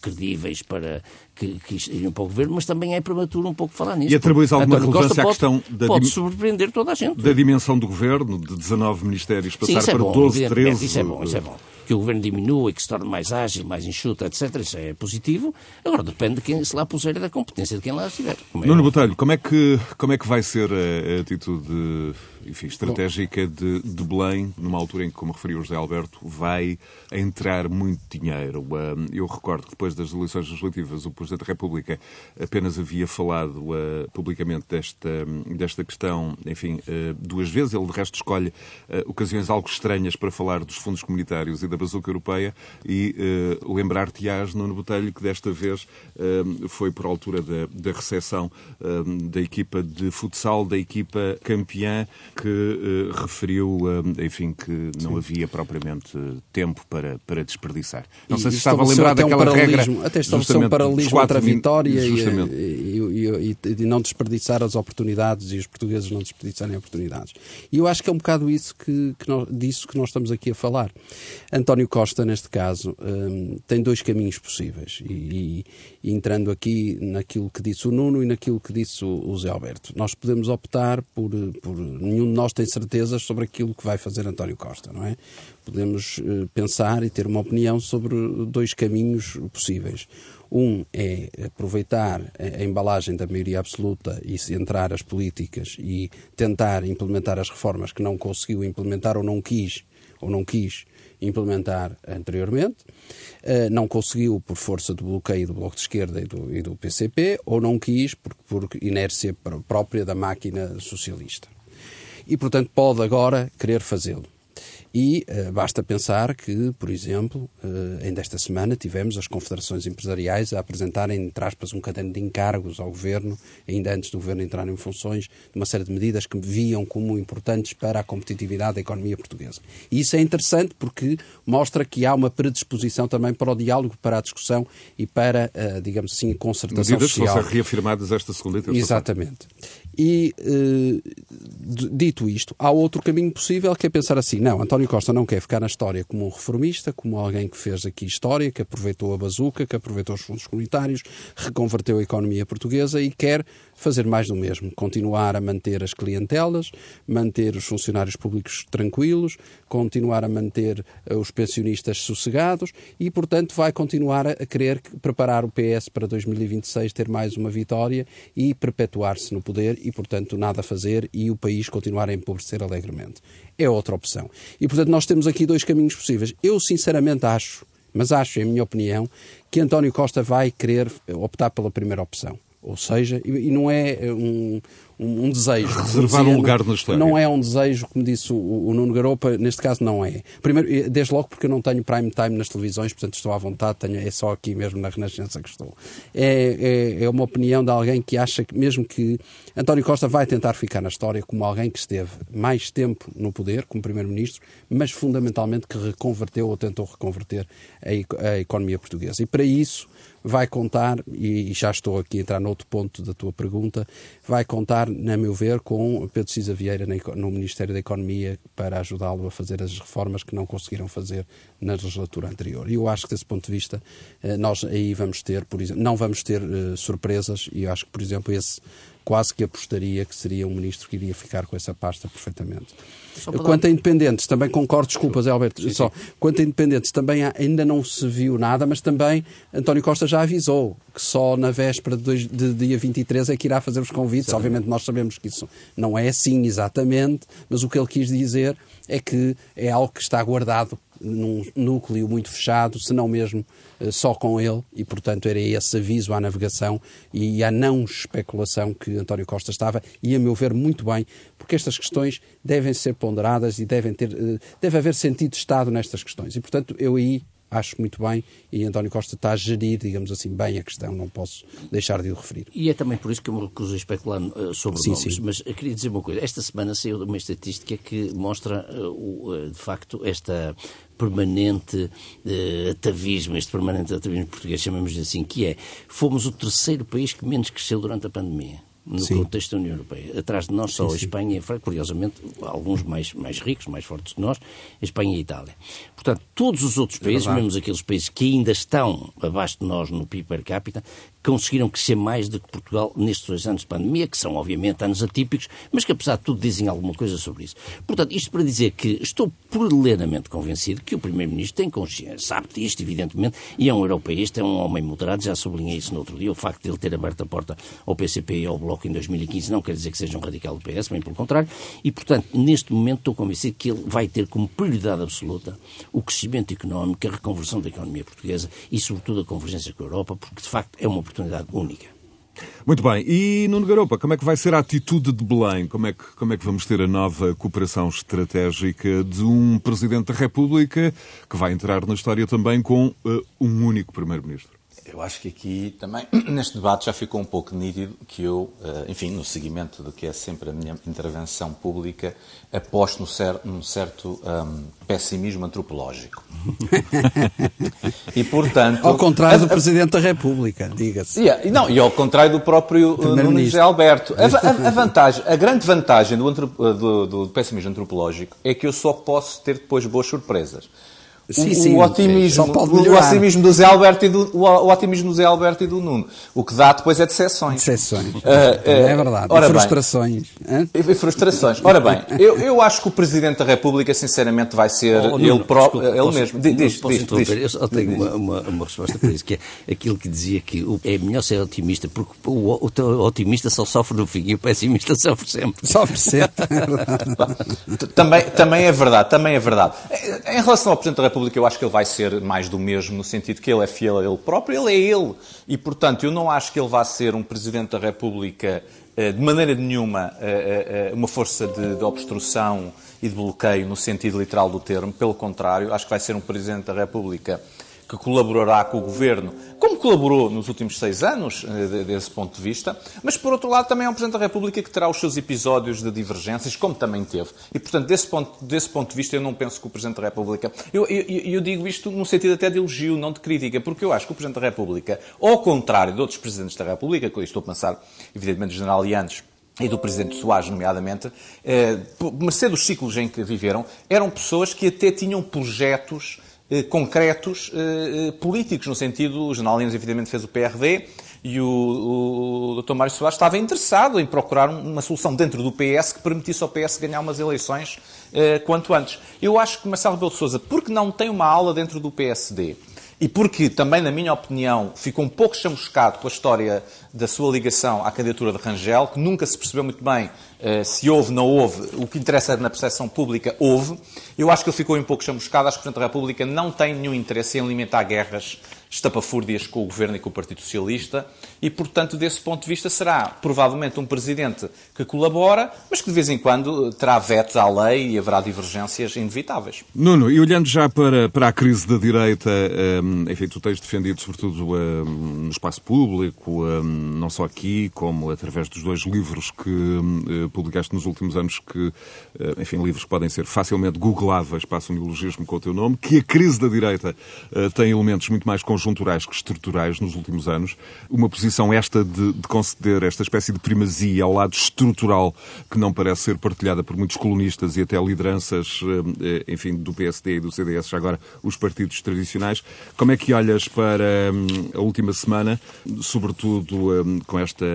credíveis para que, que iriam para o governo, mas também é prematuro um pouco falar nisso. E atribuis alguma relevância à questão da pode surpreender toda a gente. Da dimensão do governo, de 19 ministérios, passar Sim, é para bom, 12, 13... Isso é bom, isso é bom que o governo diminua e que se torne mais ágil, mais enxuta, etc. Isso é positivo. Agora depende de quem se lá puser e da competência de quem lá estiver. É Nuno Botelho, como é, que, como é que vai ser a, a atitude enfim, estratégica de, de Belém, numa altura em que, como referiu o José Alberto, vai entrar muito dinheiro. Eu recordo que depois das eleições legislativas o Presidente da República apenas havia falado uh, publicamente desta, desta questão, enfim, uh, duas vezes. Ele, de resto, escolhe uh, ocasiões algo estranhas para falar dos fundos comunitários e da bazuca europeia e lembrar-te-ás, Nuno Botelho, que desta vez foi por altura da, da recepção da equipa de futsal, da equipa campeã que referiu, enfim, que não Sim. havia propriamente tempo para, para desperdiçar. Não e sei se estava a lembrar daquela um regra. Até estabeleceu um paralelismo entre a vitória e, e, e, e, não desperdiçar as oportunidades e os portugueses não desperdiçarem oportunidades. E eu acho que é um bocado isso que, que nós, disso que nós estamos aqui a falar. António Costa, neste caso, um, tem dois caminhos possíveis. E, entrando aqui naquilo que disse o Nuno e naquilo que disse o, o Zé Alberto, nós podemos optar por, por. Nenhum de nós tem certezas sobre aquilo que vai fazer António Costa, não é? Podemos uh, pensar e ter uma opinião sobre dois caminhos possíveis. Um é aproveitar a embalagem da maioria absoluta e centrar as políticas e tentar implementar as reformas que não conseguiu implementar ou não quis ou não quis implementar anteriormente, eh, não conseguiu por força do bloqueio do Bloco de Esquerda e do, e do PCP, ou não quis por, por inércia própria da máquina socialista. E, portanto, pode agora querer fazê-lo. E uh, basta pensar que, por exemplo, uh, ainda esta semana tivemos as confederações empresariais a apresentarem, entre aspas, um caderno de encargos ao Governo, ainda antes do Governo entrar em funções, de uma série de medidas que viam como importantes para a competitividade da economia portuguesa. E isso é interessante porque mostra que há uma predisposição também para o diálogo, para a discussão e para, uh, digamos assim, concertação medidas social. Medidas vão ser reafirmadas esta segunda e terça Exatamente. E, dito isto, há outro caminho possível que é pensar assim, não, António António Costa não quer ficar na história como um reformista, como alguém que fez aqui história, que aproveitou a bazuca, que aproveitou os fundos comunitários, reconverteu a economia portuguesa e quer fazer mais do mesmo. Continuar a manter as clientelas, manter os funcionários públicos tranquilos, continuar a manter eh, os pensionistas sossegados e, portanto, vai continuar a querer preparar o PS para 2026 ter mais uma vitória e perpetuar-se no poder e, portanto, nada a fazer e o país continuar a empobrecer alegremente. É outra opção. E, portanto, nós temos aqui dois caminhos possíveis. Eu, sinceramente, acho, mas acho, em minha opinião, que António Costa vai querer optar pela primeira opção. Ou seja, e não é um, um, um desejo. Reservar um lugar na história. Não é um desejo, como disse o, o, Nuno Garopa, neste caso não é. Primeiro, desde logo porque eu não tenho prime time nas televisões, portanto estou à vontade, tenho, é só aqui mesmo na Renascença que estou. É, é, é uma opinião de alguém que acha que, mesmo que António Costa vai tentar ficar na história como alguém que esteve mais tempo no poder, como Primeiro-Ministro, mas fundamentalmente que reconverteu ou tentou reconverter a, a economia portuguesa. E para isso vai contar, e já estou aqui a entrar noutro ponto da tua pergunta, vai contar na meu ver, com Pedro Cisa Vieira no Ministério da Economia para ajudá-lo a fazer as reformas que não conseguiram fazer na legislatura anterior. E eu acho que, desse ponto de vista, eh, nós aí vamos ter, por exemplo, não vamos ter uh, surpresas, e eu acho que, por exemplo, esse quase que apostaria que seria um ministro que iria ficar com essa pasta perfeitamente. Quanto a independentes, também concordo, desculpas, Alberto, sim, só. Sim. Quanto a independentes, também há, ainda não se viu nada, mas também António Costa já avisou que só na véspera de, dois, de dia 23 é que irá fazer os convites. Obviamente nós sabemos que isso não é assim exatamente, mas o que ele quis dizer é que é algo que está guardado num núcleo muito fechado, se não mesmo eh, só com ele, e portanto era esse aviso à navegação e à não especulação que António Costa estava, e a meu ver muito bem, porque estas questões devem ser ponderadas e devem ter, eh, deve haver sentido de Estado nestas questões. E portanto eu aí acho muito bem e António Costa está a gerir, digamos assim, bem a questão, não posso deixar de o referir. E é também por isso que eu me recuso a especular uh, sobre sim, nomes, sim. mas eu queria dizer uma coisa. Esta semana saiu uma estatística que mostra, uh, uh, de facto, esta permanente uh, atavismo, este permanente atavismo português, chamamos assim, que é, fomos o terceiro país que menos cresceu durante a pandemia no sim. contexto da União Europeia. Atrás de nós só sim, a Espanha e a França, curiosamente, alguns mais, mais ricos, mais fortes que nós, a Espanha e a Itália. Portanto, todos os outros é países, é mesmo aqueles países que ainda estão abaixo de nós no PIB per capita, conseguiram crescer mais do que Portugal nestes dois anos de pandemia, que são obviamente anos atípicos, mas que apesar de tudo dizem alguma coisa sobre isso. Portanto, isto para dizer que estou plenamente convencido que o Primeiro-Ministro tem consciência, sabe disto, evidentemente, e é um europeísta, é um homem moderado, já sublinhei isso no outro dia, o facto de ele ter aberto a porta ao PCP e ao Bloco em 2015 não quer dizer que seja um radical do PS, bem pelo contrário, e portanto, neste momento estou convencido que ele vai ter como prioridade absoluta o crescimento económico, a reconversão da economia portuguesa e, sobretudo, a convergência com a Europa, porque de facto é uma oportunidade única. Muito bem. E, Nuno Garopa, como é que vai ser a atitude de Belém? Como é que, como é que vamos ter a nova cooperação estratégica de um Presidente da República que vai entrar na história também com uh, um único Primeiro-Ministro? Eu acho que aqui também, neste debate, já ficou um pouco nítido que eu, eh, enfim, no seguimento do que é sempre a minha intervenção pública, aposto num certo, num certo um, pessimismo antropológico. e, portanto... Ao contrário do Presidente da República, diga-se. Yeah, não, e ao contrário do próprio uh, Nuno José Alberto. A, a, a, vantagem, a grande vantagem do, do, do pessimismo antropológico é que eu só posso ter depois boas surpresas. Sim, o, sim, o otimismo, o otimismo do Zé Alberto e do, o, o, otimismo do Zé Alberto e do Nuno. O que dá depois é decepções. Decepções. Uh, uh, é verdade. Ora e frustrações. Bem, e frustrações. Ora bem, eu, eu acho que o Presidente da República, sinceramente, vai ser oh, ele próprio, ele posso, mesmo. Diz, diz, diz, diz, Eu só tenho uma, uma, uma, resposta para isso, que é aquilo que dizia que é melhor ser otimista, porque o, o, o otimista só sofre no fim e o pessimista sofre sempre. Sofre sempre. também, também é verdade, também é verdade. Em relação ao Presidente da República, eu acho que ele vai ser mais do mesmo, no sentido que ele é fiel a ele próprio, ele é ele. E, portanto, eu não acho que ele vá ser um Presidente da República eh, de maneira nenhuma eh, eh, uma força de, de, obstrução e de bloqueio no sentido literal do termo. Pelo contrário, acho que vai ser um Presidente da República que colaborará com o Governo, como colaborou nos últimos seis anos, eh, desse ponto de vista, mas, por outro lado, também é um Presidente da República que terá os seus episódios de divergências, como também teve. E, portanto, desse ponto, desse ponto de vista, eu não penso que o Presidente da República... Eu, eu, eu digo isto no sentido até de elogio, não de crítica, porque eu acho que o Presidente da República, ao contrário de outros Presidentes da República, que eu estou a pensar, evidentemente, do General Lianes, e do Presidente Soares, nomeadamente, eh, mercê dos ciclos em que viveram, eram pessoas que até tinham projetos concretos eh, eh, políticos, no sentido, o General Lemos evidentemente fez o PRD e o, o Dr. Mário Soares estava interessado em procurar uma solução dentro do PS que permitisse ao PS ganhar umas eleições quanto antes. Eu acho que Marcelo Rebelo de Sousa, porque não tem uma aula dentro do PSD, e porque também, na minha opinião, ficou um pouco chamuscado com a história da sua ligação à candidatura de Rangel, que nunca se percebeu muito bem uh, se houve, não houve, o que interessa na percepção pública, houve. Eu acho que ele ficou um pouco chamuscado, acho que o Presidente da República não tem nenhum interesse em alimentar guerras estapafúrdias com o Governo e com o Partido Socialista e, portanto, desse ponto de vista, será provavelmente um Presidente que colabora, mas que de vez em quando terá vetos à lei e haverá divergências inevitáveis. Nuno, e olhando já para, para a crise da direita, um, enfim, tu tens defendido sobretudo um, no espaço público, um, não só aqui, como através dos dois livros que uh, publicaste nos últimos anos, que, uh, enfim, livros que podem ser facilmente googláveis, passa o neologismo com o teu nome, que a crise da direita uh, tem elementos muito mais conjuntos conjunturais que estruturais nos últimos anos. Uma posição esta de, de, conceder esta espécie de primazia ao lado estrutural que não parece ser partilhada por muitos colunistas e até lideranças, eh, enfim, do PSD e do CDS, já agora os partidos tradicionais. Como é que olhas para hum, a última semana, sobretudo hum, com esta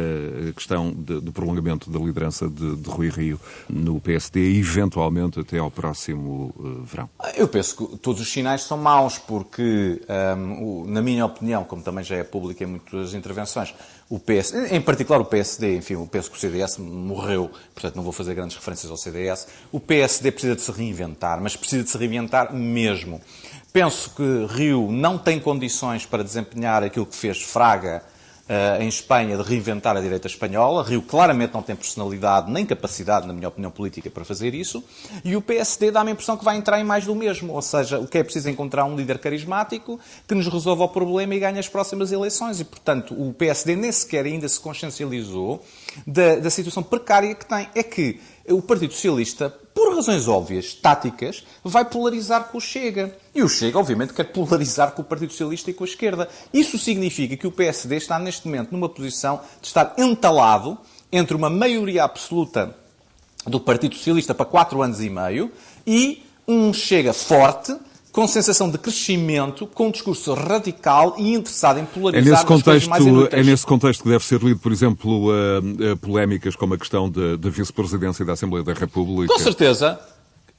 questão do prolongamento da liderança de, de Rui Rio no PSD e eventualmente até ao próximo uh, verão? Eu penso que todos os sinais são maus, porque um, na minha opinião, como também já é público em muitas intervenções, o PS, em particular o PSD, enfim, eu penso que o CDS morreu, portanto não vou fazer grandes referências ao CDS. O PSD precisa de se reinventar, mas precisa de se reinventar mesmo. Penso que Rio não tem condições para desempenhar aquilo que fez Fraga uh, em Espanha de reinventar a direita espanhola. Rio claramente não tem personalidade nem capacidade, na minha opinião política, para fazer isso. E o PSD dá-me a impressão que vai entrar em mais do mesmo. Ou seja, o que é preciso é encontrar um líder carismático que nos resolva o problema e ganhe as próximas eleições. E, portanto, o PSD nem sequer ainda se consciencializou da, da situação precária que tem. É que o Partido Socialista, por razões óbvias, táticas, vai polarizar com o Chega. E o Chega, obviamente, quer polarizar com o Partido Socialista e com a esquerda. Isso significa que o PSD está, neste momento, numa posição de estar entalado entre uma maioria absoluta do Partido Socialista para quatro anos e meio e um Chega forte com sensação de crescimento, com um discurso radical e interessado em polarizar é nesse contexto, mais É nesse contexto que deve ser lido, por exemplo, uh, uh, polémicas como a questão da vice-presidência da Assembleia da República. Com certeza.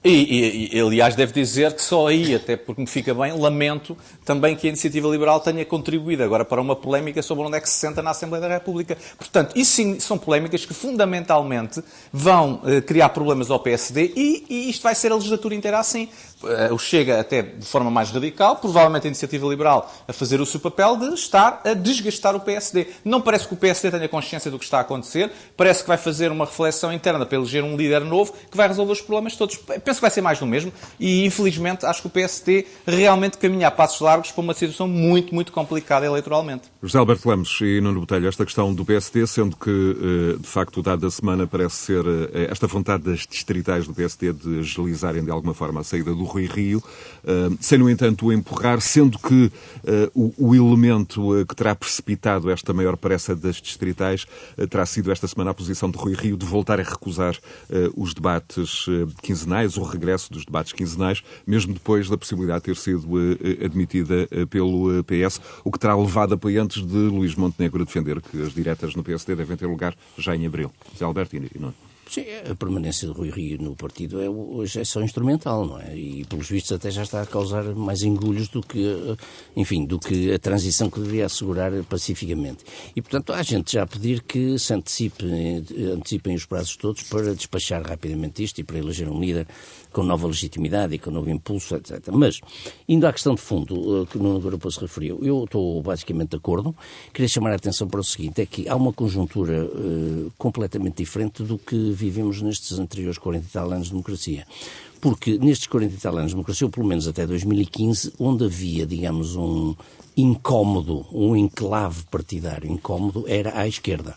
E, e, e, aliás, deve dizer que só aí, até porque me fica bem, lamento também que a Iniciativa Liberal tenha contribuído agora para uma polémica sobre onde é que se senta na Assembleia da República. Portanto, isso sim são polémicas que fundamentalmente vão eh, criar problemas ao PSD e, e, isto vai ser a legislatura inteira assim. Eh, o Chega até de forma mais radical, provavelmente a Iniciativa Liberal a fazer o seu papel de estar a desgastar o PSD. Não parece que o PSD tenha consciência do que está a acontecer, parece que vai fazer uma reflexão interna para eleger um líder novo que vai resolver os problemas todos. Penso que vai ser mais do mesmo e, infelizmente, acho que o PSD realmente caminha a passos largos para uma situação muito, muito complicada eleitoralmente. José Alberto Lemos e Nuno Botelho, esta questão do PSD, sendo que, eh, de facto, o dado da semana parece ser eh, esta vontade das distritais do PSD de agilizarem de alguma forma a saída do Rui Rio, eh, sem, no entanto, o empurrar, sendo que o elemento que terá precipitado esta maior pressa das distritais terá sido esta semana a posição de Rui Rio de voltar a recusar os debates quinzenais, o regresso dos debates quinzenais, mesmo depois da possibilidade de ter sido admitida pelo PS, o que terá levado apoiantes de Luís Montenegro a defender que as diretas no PSD devem ter lugar já em abril. José Alberto e Nuno. Sim, a permanência de Rui Rio no partido é, hoje é só instrumental, não é? E, pelos vistos, até já está a causar mais engulhos do que, enfim, do que a transição que deveria assegurar pacificamente. E, portanto, há gente já a pedir que se antecipe, antecipem os prazos todos para despachar rapidamente isto e para eleger um líder com nova legitimidade e com novo impulso, etc. Mas, indo à questão de fundo, eh, que o Nuno Grupo se referiu, eu estou basicamente de acordo. Queria chamar a atenção para o seguinte, é que há uma conjuntura uh, completamente diferente do que vivemos nestes anteriores 40 e tal anos de democracia. Porque nestes 40 e tal anos de democracia, ou pelo menos até 2015, onde havia, digamos, um incómodo, um enclave partidário incómodo, era à esquerda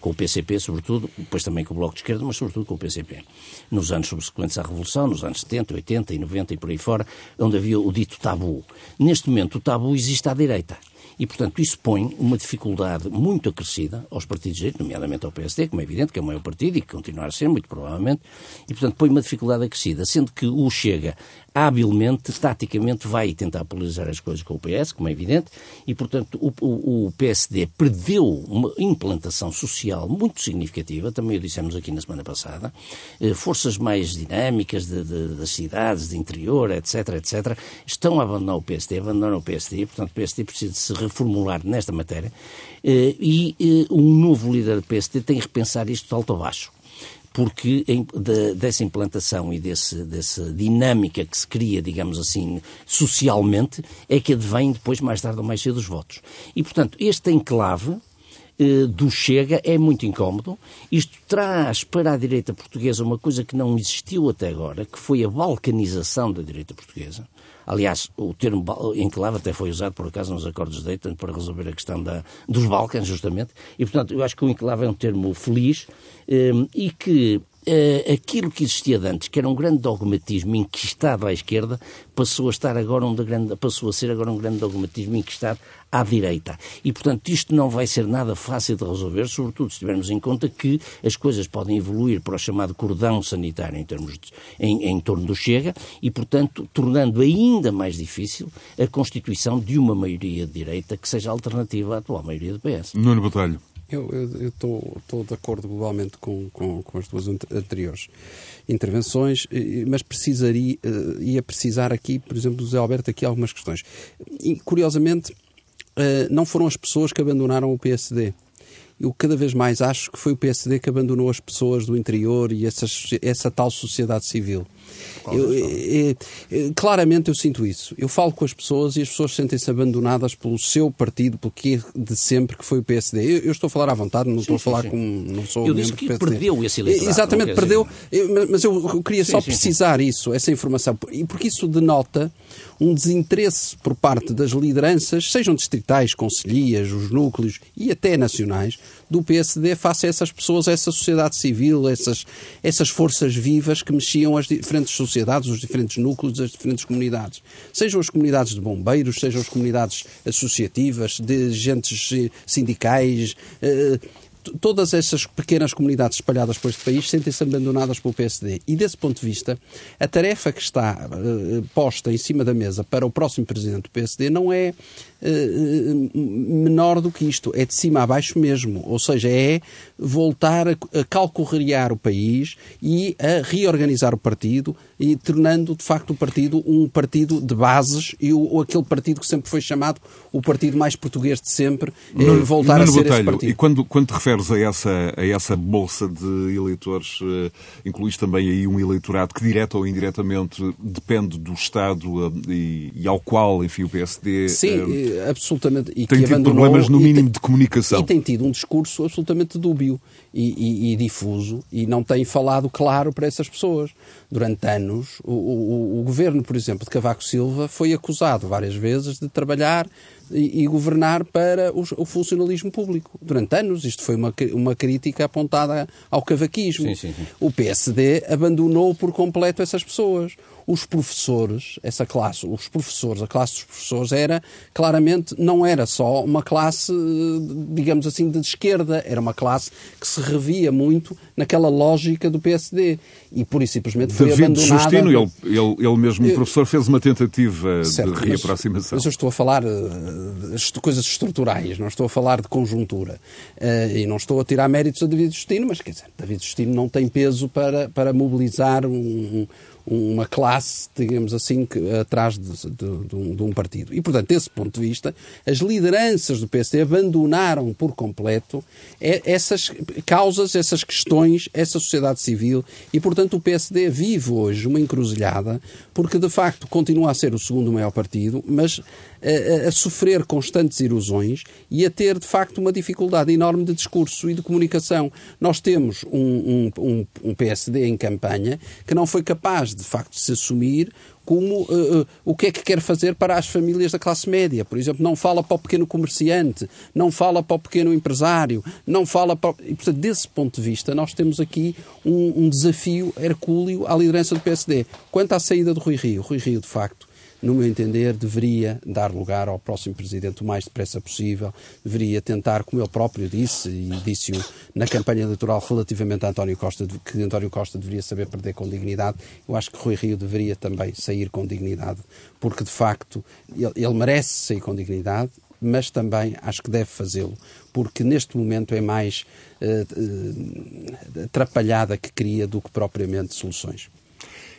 com o PCP, sobretudo, depois também com o Bloco de Esquerda, mas sobretudo com o PCP. Nos anos subsequentes à Revolução, nos anos 70, 80 e 90 e por aí fora, onde havia o dito tabu. Neste momento, o tabu existe à direita. E, portanto, isso põe uma dificuldade muito acrescida aos partidos de direita, nomeadamente ao PSD, como é evidente que é o maior partido e que continuará a ser, muito provavelmente, e, portanto, põe uma dificuldade acrescida, sendo que o Chega habilmente, taticamente, vai tentar polarizar as coisas com o PS, como é evidente, e, portanto, o, o, o, PSD perdeu uma implantação social muito significativa, também o dissemos aqui na semana passada, eh, forças mais dinâmicas de, de, das cidades, de interior, etc., etc., estão a abandonar o PSD, abandonam o PSD, e, portanto, o PSD precisa de se reformular nesta matéria, eh, e eh, um novo líder do PSD tem que repensar isto de alto a baixo porque de, dessa implantação e desse, dessa dinâmica que se cria, digamos assim, socialmente, é que advém depois, mais tarde ou mais cedo, os votos. E, portanto, este enclave eh, do Chega é muito incómodo. Isto traz para a direita portuguesa uma coisa que não existiu até agora, que foi a balcanização da direita portuguesa. Aliás, o termo enclave até foi usado, por acaso, nos acordos de Dayton para resolver a questão da, dos Balcãs, justamente. E, portanto, eu acho que o enclave é um termo feliz eh, e que uh, aquilo que existia antes, que era um grande dogmatismo inquistado à esquerda, passou a estar agora um grande, passou a ser agora um grande dogmatismo inquistado à direita. E, portanto, isto não vai ser nada fácil de resolver, sobretudo se tivermos em conta que as coisas podem evoluir para o chamado cordão sanitário em, termos de, em, em torno do Chega e, portanto, tornando ainda mais difícil a constituição de uma maioria de direita que seja alternativa à atual maioria do PS. Nuno Botelho. Eu estou de acordo globalmente com, com, com, as duas anteriores intervenções, mas precisaria, eh, ia precisar aqui, por exemplo, do José Alberto, aqui algumas questões. E, curiosamente, não foram as pessoas que abandonaram o PSD eu cada vez mais acho que foi o PSD que abandonou as pessoas do interior e essa, essa tal sociedade civil. Eu, é, é, claramente eu sinto isso. Eu falo com as pessoas e as pessoas sentem-se abandonadas pelo seu partido, pelo que é de sempre que foi o PSD. Eu, eu estou a falar à vontade, não sim, estou a falar sim. com. Não sou eu disse que perdeu esse eleitorado. Exatamente, perdeu. mas eu queria sim, só precisar isso, essa informação, porque isso denota um desinteresse por parte das lideranças, sejam distritais, conselhias, os núcleos e até nacionais, do PSD face a essas pessoas, a essa sociedade civil, essas, essas forças vivas que mexiam as diferentes sociedades, os diferentes núcleos, as diferentes comunidades. Sejam as comunidades de bombeiros, sejam as comunidades associativas, de agentes sindicais, eh, todas essas pequenas comunidades espalhadas por este país sentem-se abandonadas pelo PSD. E desse ponto de vista, a tarefa que está uh, posta em cima da mesa para o próximo presidente do PSD não é uh, menor do que isto, é de cima a baixo mesmo. Ou seja, é voltar a, a calcorrear o país e a reorganizar o partido e tornando, de facto, o partido um partido de bases e o, aquele partido que sempre foi chamado o partido mais português de sempre, Nuno, voltar Nuno a ser Botelho, esse partido. E quando, quando te referes a essa, a essa bolsa de eleitores, uh, incluís também aí um eleitorado que, direta ou indiretamente, depende do Estado uh, e, e, ao qual, enfim, o PSD Sim, absolutamente. E tem tido problemas, no mínimo, tem, de comunicação. E tem tido um discurso absolutamente dúbio e, e, e, difuso e não tem falado claro para essas pessoas. Durante anos, o, o, o governo, por exemplo, de Cavaco Silva foi acusado várias vezes de trabalhar e, e governar para o, o, funcionalismo público. Durante anos, isto foi uma, uma crítica apontada ao cavaquismo. Sim, sim, sim. O PSD abandonou por completo essas pessoas os professores, essa classe, os professores, a classe dos professores era claramente, não era só uma classe, digamos assim, de esquerda, era uma classe que se revia muito naquela lógica do PSD e por isso simplesmente foi David abandonada. Justino, ele, ele, ele mesmo, o professor, fez uma tentativa certo, de reaproximação. Mas, mas, eu estou a falar uh, de coisas estruturais, não estou a falar de conjuntura. Uh, e não estou a tirar méritos a David Justino, mas quer dizer, David Justino não tem peso para, para mobilizar um, uma classe, digamos assim, que, atrás de, de, de, um, partido. E, portanto, desse ponto de vista, as lideranças do PSD abandonaram por completo essas causas, essas questões, essa sociedade civil e, portanto, o PSD vive hoje uma encruzilhada porque, de facto, continua a ser o segundo maior partido, mas a, a, sofrer constantes erosões e a ter, de facto, uma dificuldade enorme de discurso e de comunicação. Nós temos um, um, um PSD em campanha que não foi capaz, de facto, de se assumir como uh, uh, o que é que quer fazer para as famílias da classe média. Por exemplo, não fala para o pequeno comerciante, não fala para o pequeno empresário, não fala para. E, portanto, desse ponto de vista, nós temos aqui um, um desafio hercúleo à liderança do PSD. Quanto à saída do Rui Rio, Rui Rio, de facto, no meu entender, deveria dar lugar ao próximo Presidente o mais depressa possível, deveria tentar, como ele próprio disse, e disse-o na campanha eleitoral relativamente a António Costa, que António Costa deveria saber perder com dignidade, eu acho que Rui Rio deveria também sair com dignidade, porque de facto ele, ele merece sair com dignidade, mas também acho que deve fazê-lo, porque neste momento é mais uh, uh, atrapalhada que cria do que propriamente soluções.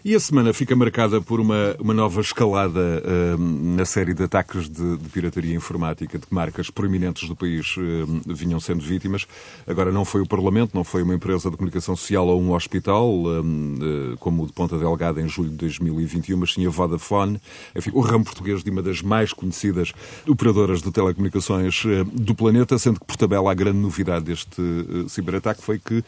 E a semana fica marcada por uma, uma nova escalada uh, na série de ataques de, de, pirataria informática de que marcas proeminentes do país uh, vinham sendo vítimas. Agora não foi o Parlamento, não foi uma empresa de comunicação social ou um hospital, uh, como o de Ponta Delgada em julho de 2021, mas sim a Vodafone, enfim, o ramo português de uma das mais conhecidas operadoras de telecomunicações do planeta, sendo que por tabela a grande novidade deste ciberataque foi que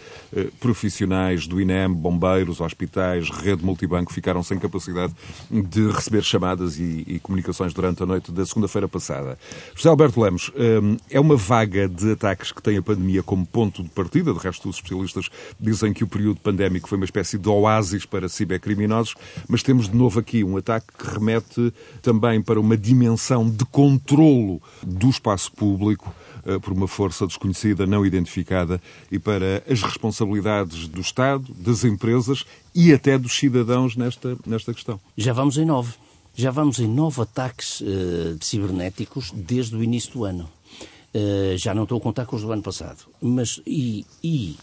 profissionais do INEM, bombeiros, hospitais, rede multi multibanco ficaram sem capacidade de receber chamadas e, e comunicações durante a noite da segunda-feira passada. José Alberto Lemos, hum, é uma vaga de ataques que tem a pandemia como ponto de partida. De resto, os especialistas dizem que o período pandémico foi uma espécie de oásis para cibercriminosos, mas temos de novo aqui um ataque que remete também para uma dimensão de controlo do espaço público por uma força desconhecida, não identificada, e para as responsabilidades do Estado, das empresas e até dos cidadãos nesta, nesta questão. Já vamos em nove. Já vamos em nove ataques uh, cibernéticos desde o início do ano. Uh, já não estou a contar com os do ano passado. Mas, e, e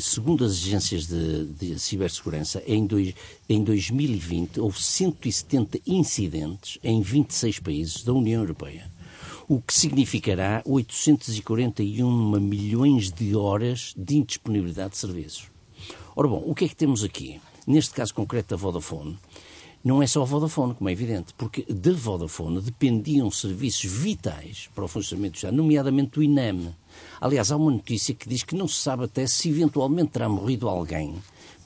segundo as agências de, de cibersegurança, em, dois, em 2020 houve 170 incidentes em 26 países da União Europeia o que significará 841 milhões de horas de indisponibilidade de serviços. Ora bom, o que é que temos aqui? Neste caso concreto da Vodafone, não é só a Vodafone, como é evidente, porque da Vodafone dependiam serviços vitais para o funcionamento do Estado, nomeadamente do INEM. Aliás, há uma notícia que diz que não se sabe até se eventualmente terá morrido alguém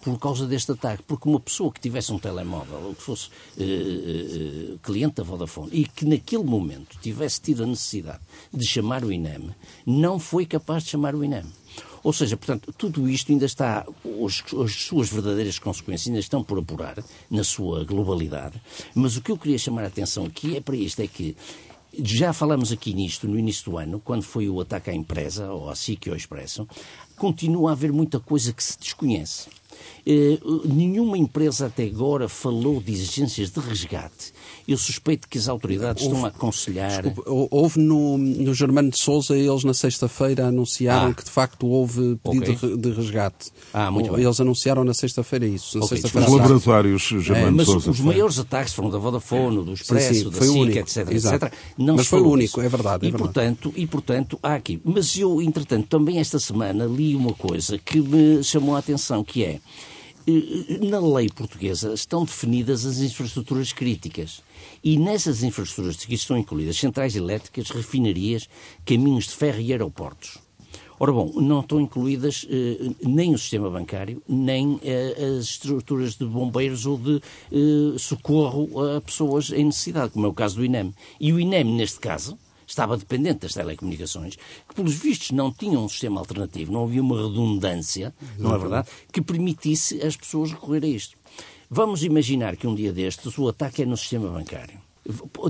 por causa deste ataque, porque uma pessoa que tivesse um telemóvel ou que fosse uh, uh, cliente da Vodafone e que naquele momento tivesse tido a necessidade de chamar o INEM, não foi capaz de chamar o INEM. Ou seja, portanto, tudo isto ainda está, as, as suas verdadeiras consequências ainda estão por apurar na sua globalidade. Mas o que eu queria chamar a atenção aqui é para isto, é que já falamos aqui nisto no início do ano, quando foi o ataque à empresa, ou à SIC ou ao Expresso. continua a haver muita coisa que se desconhece. Eh, nenhuma empresa até agora falou de exigências de resgate. Eu suspeito que as autoridades houve, estão a aconselhar. Desculpa, houve no, no Germano de Souza, eles na sexta-feira anunciaram ah, que de facto houve pedido okay. de resgate. Ah, muito bem. Eles anunciaram na sexta-feira isso. Na okay, sexta os laboratórios Germano é, mas Souza. Os maiores ataques foram da Vodafone, do Expresso, sim, sim, da SIC, etc, etc. Não mas foi o único, é verdade. É e, verdade. Portanto, e portanto, há aqui. Mas eu, entretanto, também esta semana li uma coisa que me chamou a atenção, que é na lei portuguesa estão definidas as infraestruturas críticas. E nessas infraestruturas que estão incluídas centrais elétricas, refinarias, caminhos de ferro e aeroportos. Ora bom, não estão incluídas eh, nem o sistema bancário, nem eh, as estruturas de bombeiros ou de eh, socorro a pessoas em necessidade, como é o caso do INEM. E o INEM, neste caso, estava dependente das telecomunicações, que pelos vistos não tinham um sistema alternativo, não havia uma redundância, não é verdade, que permitisse as pessoas recorrer a isto. Vamos imaginar que um dia destes o ataque é no sistema bancário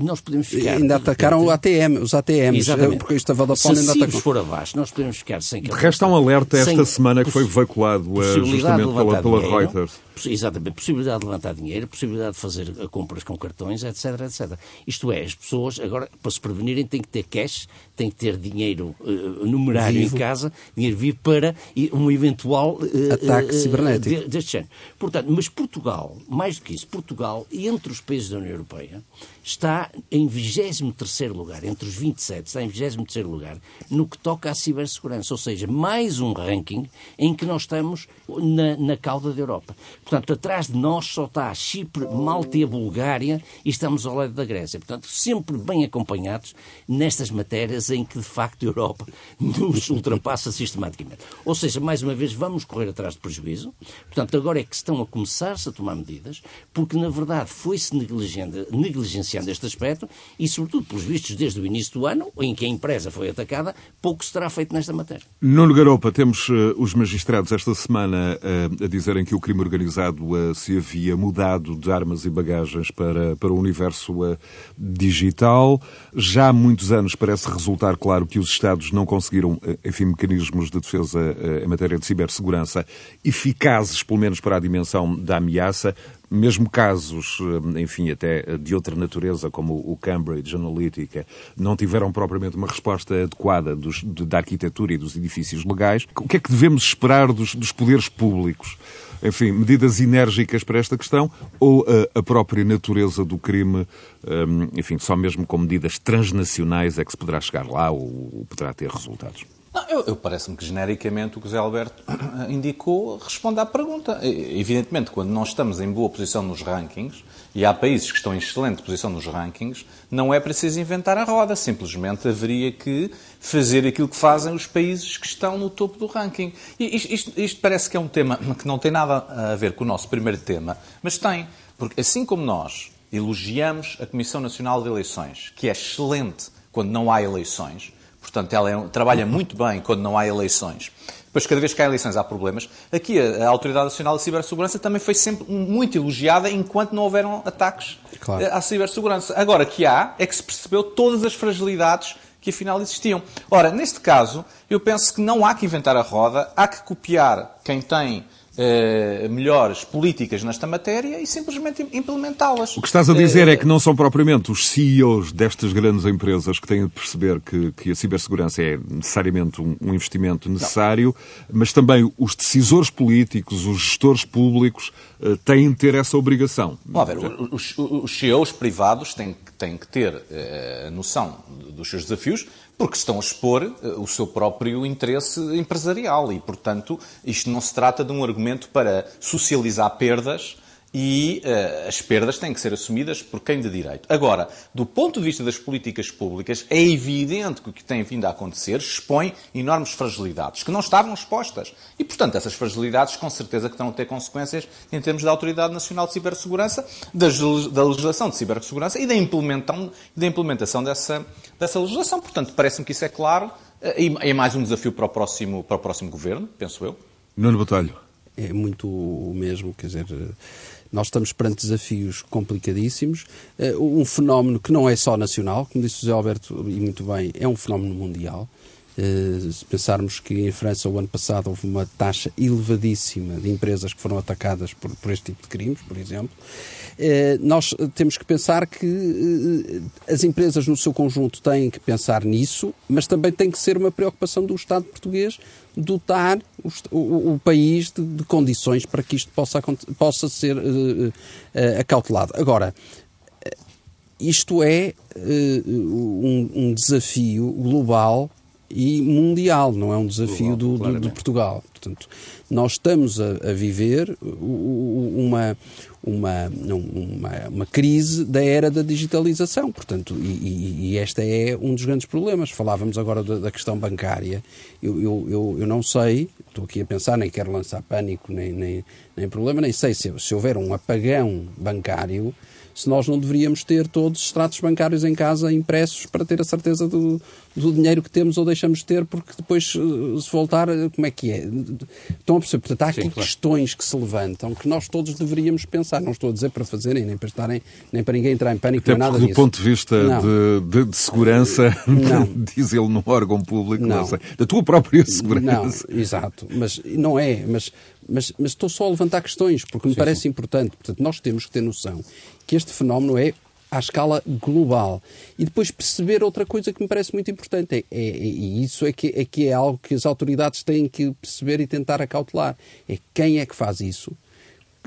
nós podemos ficar. Ainda atacaram o ATM, os ATMs, Exatamente. porque isto a Vodafone ainda atacou. Se for abaixo, nós podemos ficar sem. De resto, há um alerta esta semana que foi veiculado uh, justamente pela, pela Reuters. Exatamente, possibilidade de levantar dinheiro, possibilidade de fazer compras com cartões, etc, etc. Isto é, as pessoas, agora, para se prevenirem, têm que ter cash, têm que ter dinheiro uh, numerário vivo. em casa, dinheiro vivo para um eventual uh, ataque cibernético. deste género. Portanto, mas Portugal, mais do que isso, Portugal, entre os países da União Europeia, está em 23 lugar, entre os 27, está em 23 lugar no que toca à cibersegurança, ou seja, mais um ranking em que nós estamos na, na cauda da Europa. Portanto, atrás de nós só está a Chipre, Malta e a Bulgária e estamos ao lado da Grécia. Portanto, sempre bem acompanhados nestas matérias em que, de facto, a Europa nos ultrapassa sistematicamente. Ou seja, mais uma vez, vamos correr atrás de prejuízo. Portanto, agora é que estão a começar-se a tomar medidas, porque, na verdade, foi-se negligenciado beneficiando deste aspecto e, sobretudo, pelos vistos, desde o início do ano, em que a empresa foi atacada, pouco se terá feito nesta matéria. Nuno Garopa, temos uh, os magistrados esta semana uh, a dizerem que o crime organizado uh, se havia mudado de armas e bagagens para, para o universo digital. Já há muitos anos parece resultar claro que os Estados não conseguiram, enfim, mecanismos de defesa em matéria de cibersegurança eficazes, pelo menos para a dimensão da ameaça mesmo casos, eh, enfim, até de outra natureza, como o Cambridge Analytica, não tiveram propriamente uma resposta adequada dos, de, da arquitetura e dos edifícios legais. O que é que devemos esperar dos, dos poderes públicos? Enfim, medidas enérgicas para esta questão ou a, a própria natureza do crime, um, eh, enfim, só mesmo com medidas transnacionais é que se poderá chegar lá ou, ou poderá ter resultados? Não, eu, eu parece-me que genericamente o que o Zé Alberto indicou responde à pergunta. Evidentemente, quando nós estamos em boa posição nos rankings, e há países que estão em excelente posição nos rankings, não é preciso inventar a roda, simplesmente haveria que fazer aquilo que fazem os países que estão no topo do ranking. E isto, isto, isto parece que é um tema que não tem nada a ver com o nosso primeiro tema, mas tem, porque assim como nós elogiamos a Comissão Nacional de Eleições, que é excelente quando não há eleições, Portanto, ela é, trabalha muito bem quando não há eleições. Depois, cada vez que há eleições, há problemas. Aqui, a, a Autoridade Nacional de Cibersegurança também foi sempre muito elogiada enquanto não houveram ataques claro. Eh, à cibersegurança. Agora, que há, é que se percebeu todas as fragilidades que afinal existiam. Ora, neste caso, eu penso que não há que inventar a roda, há que copiar quem tem eh, melhores políticas nesta matéria e simplesmente implementá-las. O que estás a dizer é que não são propriamente os CEOs destas grandes empresas que têm de perceber que, que a cibersegurança é necessariamente um, um investimento necessário, não. mas também os decisores políticos, os gestores públicos uh, têm de ter essa obrigação. Vamos ver, os, os CEOs privados têm, têm que ter uh, a noção dos seus desafios, porque estão a expor eh, o seu próprio interesse empresarial e, portanto, isto não se trata de um argumento para socializar perdas e uh, as perdas têm que ser assumidas por quem de direito. Agora, do ponto de vista das políticas públicas, é evidente que o que tem vindo a acontecer expõe enormes fragilidades que não estavam expostas. E, portanto, essas fragilidades com certeza que estão a ter consequências em termos da Autoridade Nacional de Cibersegurança, da legislação de cibersegurança e da implementação, da implementação dessa, dessa legislação. Portanto, parece-me que isso é claro uh, e é mais um desafio para o próximo, para o próximo governo, penso eu. Nuno Botelho. É muito o mesmo, quer dizer nós estamos perante desafios complicadíssimos, uh, um fenómeno que não é só nacional, como disse o José Alberto e muito bem, é um fenómeno mundial. Uh, se pensarmos que em França o ano passado houve uma taxa elevadíssima de empresas que foram atacadas por, por este tipo de crimes, por exemplo, uh, nós temos que pensar que uh, as empresas no seu conjunto têm que pensar nisso, mas também tem que ser uma preocupação do Estado português dotar o, o, o país de, de, condições para que isto possa, possa ser acautelado. Agora, isto é um, um desafio global e mundial, não é um desafio do, do, de Portugal. Portanto, nós estamos a, a viver uma, uma, uma, uma, crise da era da digitalização, portanto, e, e, este é um dos grandes problemas. Falávamos agora da, da questão bancária. Eu, eu, eu, eu, não sei, estou aqui a pensar, nem quero lançar pânico, nem, nem, nem problema, nem sei se, se houver um apagão bancário, se nós não deveríamos ter todos os extratos bancários em casa impressos para ter a certeza do, do dinheiro que temos ou deixamos de ter, porque depois, eh, se voltar, eh, como é que é? Estão a perceber? Portanto, há aqui Sim, claro. questões que se levantam que nós todos deveríamos pensar. Não estou a dizer para fazerem, nem para estarem, nem para ninguém entrar em pânico, Até nem nada do disso. ponto de vista de, de, de, segurança, diz ele num órgão público, não. não sei, da tua própria segurança. Não, exato. Mas não é, mas mas, mas, estou só a levantar questões, porque me sim, parece sim. importante. Portanto, nós temos que ter noção que este fenómeno é à escala global. E depois perceber outra coisa que me parece muito importante, é, é, é, e isso é que, é que é algo que as autoridades têm que perceber e tentar acautelar, é quem é que faz isso,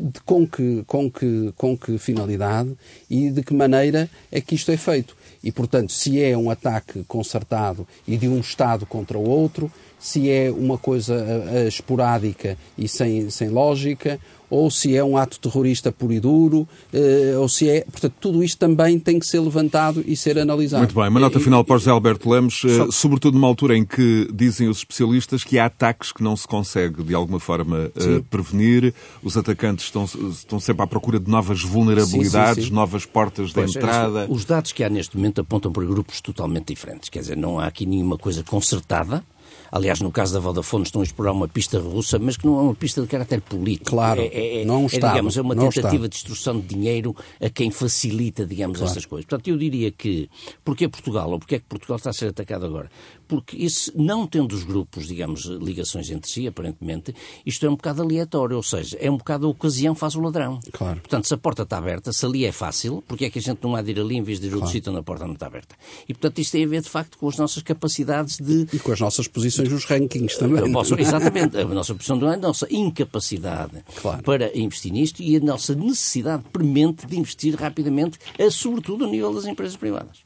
de, com, que, com, que, com que finalidade e de que maneira é que isto é feito. E, portanto, se é um ataque concertado e de um Estado contra o outro, se é uma coisa uh, esporádica e sem, sem lógica, ou se é um ato terrorista puro e duro, uh, ou se é. Portanto, tudo isto também tem que ser levantado e ser analisado. Muito bem, uma nota final para o José Alberto Lemos, uh, sobretudo numa altura em que dizem os especialistas que há ataques que não se consegue de alguma forma uh, prevenir, os atacantes estão, estão sempre à procura de novas vulnerabilidades, sim, sim, sim. novas portas pois, de é entrada. Os dados que há neste momento apontam para grupos totalmente diferentes, quer dizer, não há aqui nenhuma coisa concertada Aliás, no caso da Vodafone estão a explorar uma pista russa, mas que não é uma pista de caráter político. Claro, é, é, é não é, está. Digamos, é uma tentativa de destruição de dinheiro a quem facilita, digamos, claro. estas coisas. Portanto, eu diria que, porque Portugal, ou porque é que Portugal está a ser atacado agora? Porque esse, não tendo os grupos, digamos, ligações entre si, aparentemente, isto é um bocado aleatório, ou seja, é um bocado a ocasião faz o ladrão. Claro. Portanto, se a porta está aberta, se ali é fácil, porque é que a gente não há de ir ali em vez de ir claro. outro sítio onde a porta não está aberta? E, portanto, isto tem a ver, de facto, com as nossas capacidades de... E com as nossas posições nos rankings também. Posso, exatamente. A nossa posição não é a nossa incapacidade claro. para investir nisto e a nossa necessidade premente de investir rapidamente, sobretudo a nível das empresas privadas.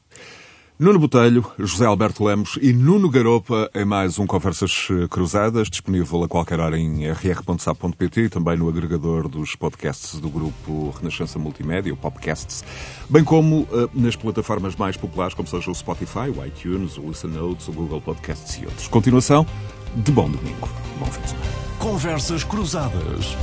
Nuno Botelho, José Alberto Lemos e Nuno Garopa em mais um Conversas Cruzadas, disponível a qualquer hora em rr.sap.pt e também no agregador dos podcasts do grupo Renascença Multimédia, o Popcasts, bem como uh, nas plataformas mais populares, como seja o Spotify, o iTunes, o Listen Notes, o Google Podcasts e outros. Continuação de bom domingo. Bom fim de semana. Conversas Cruzadas.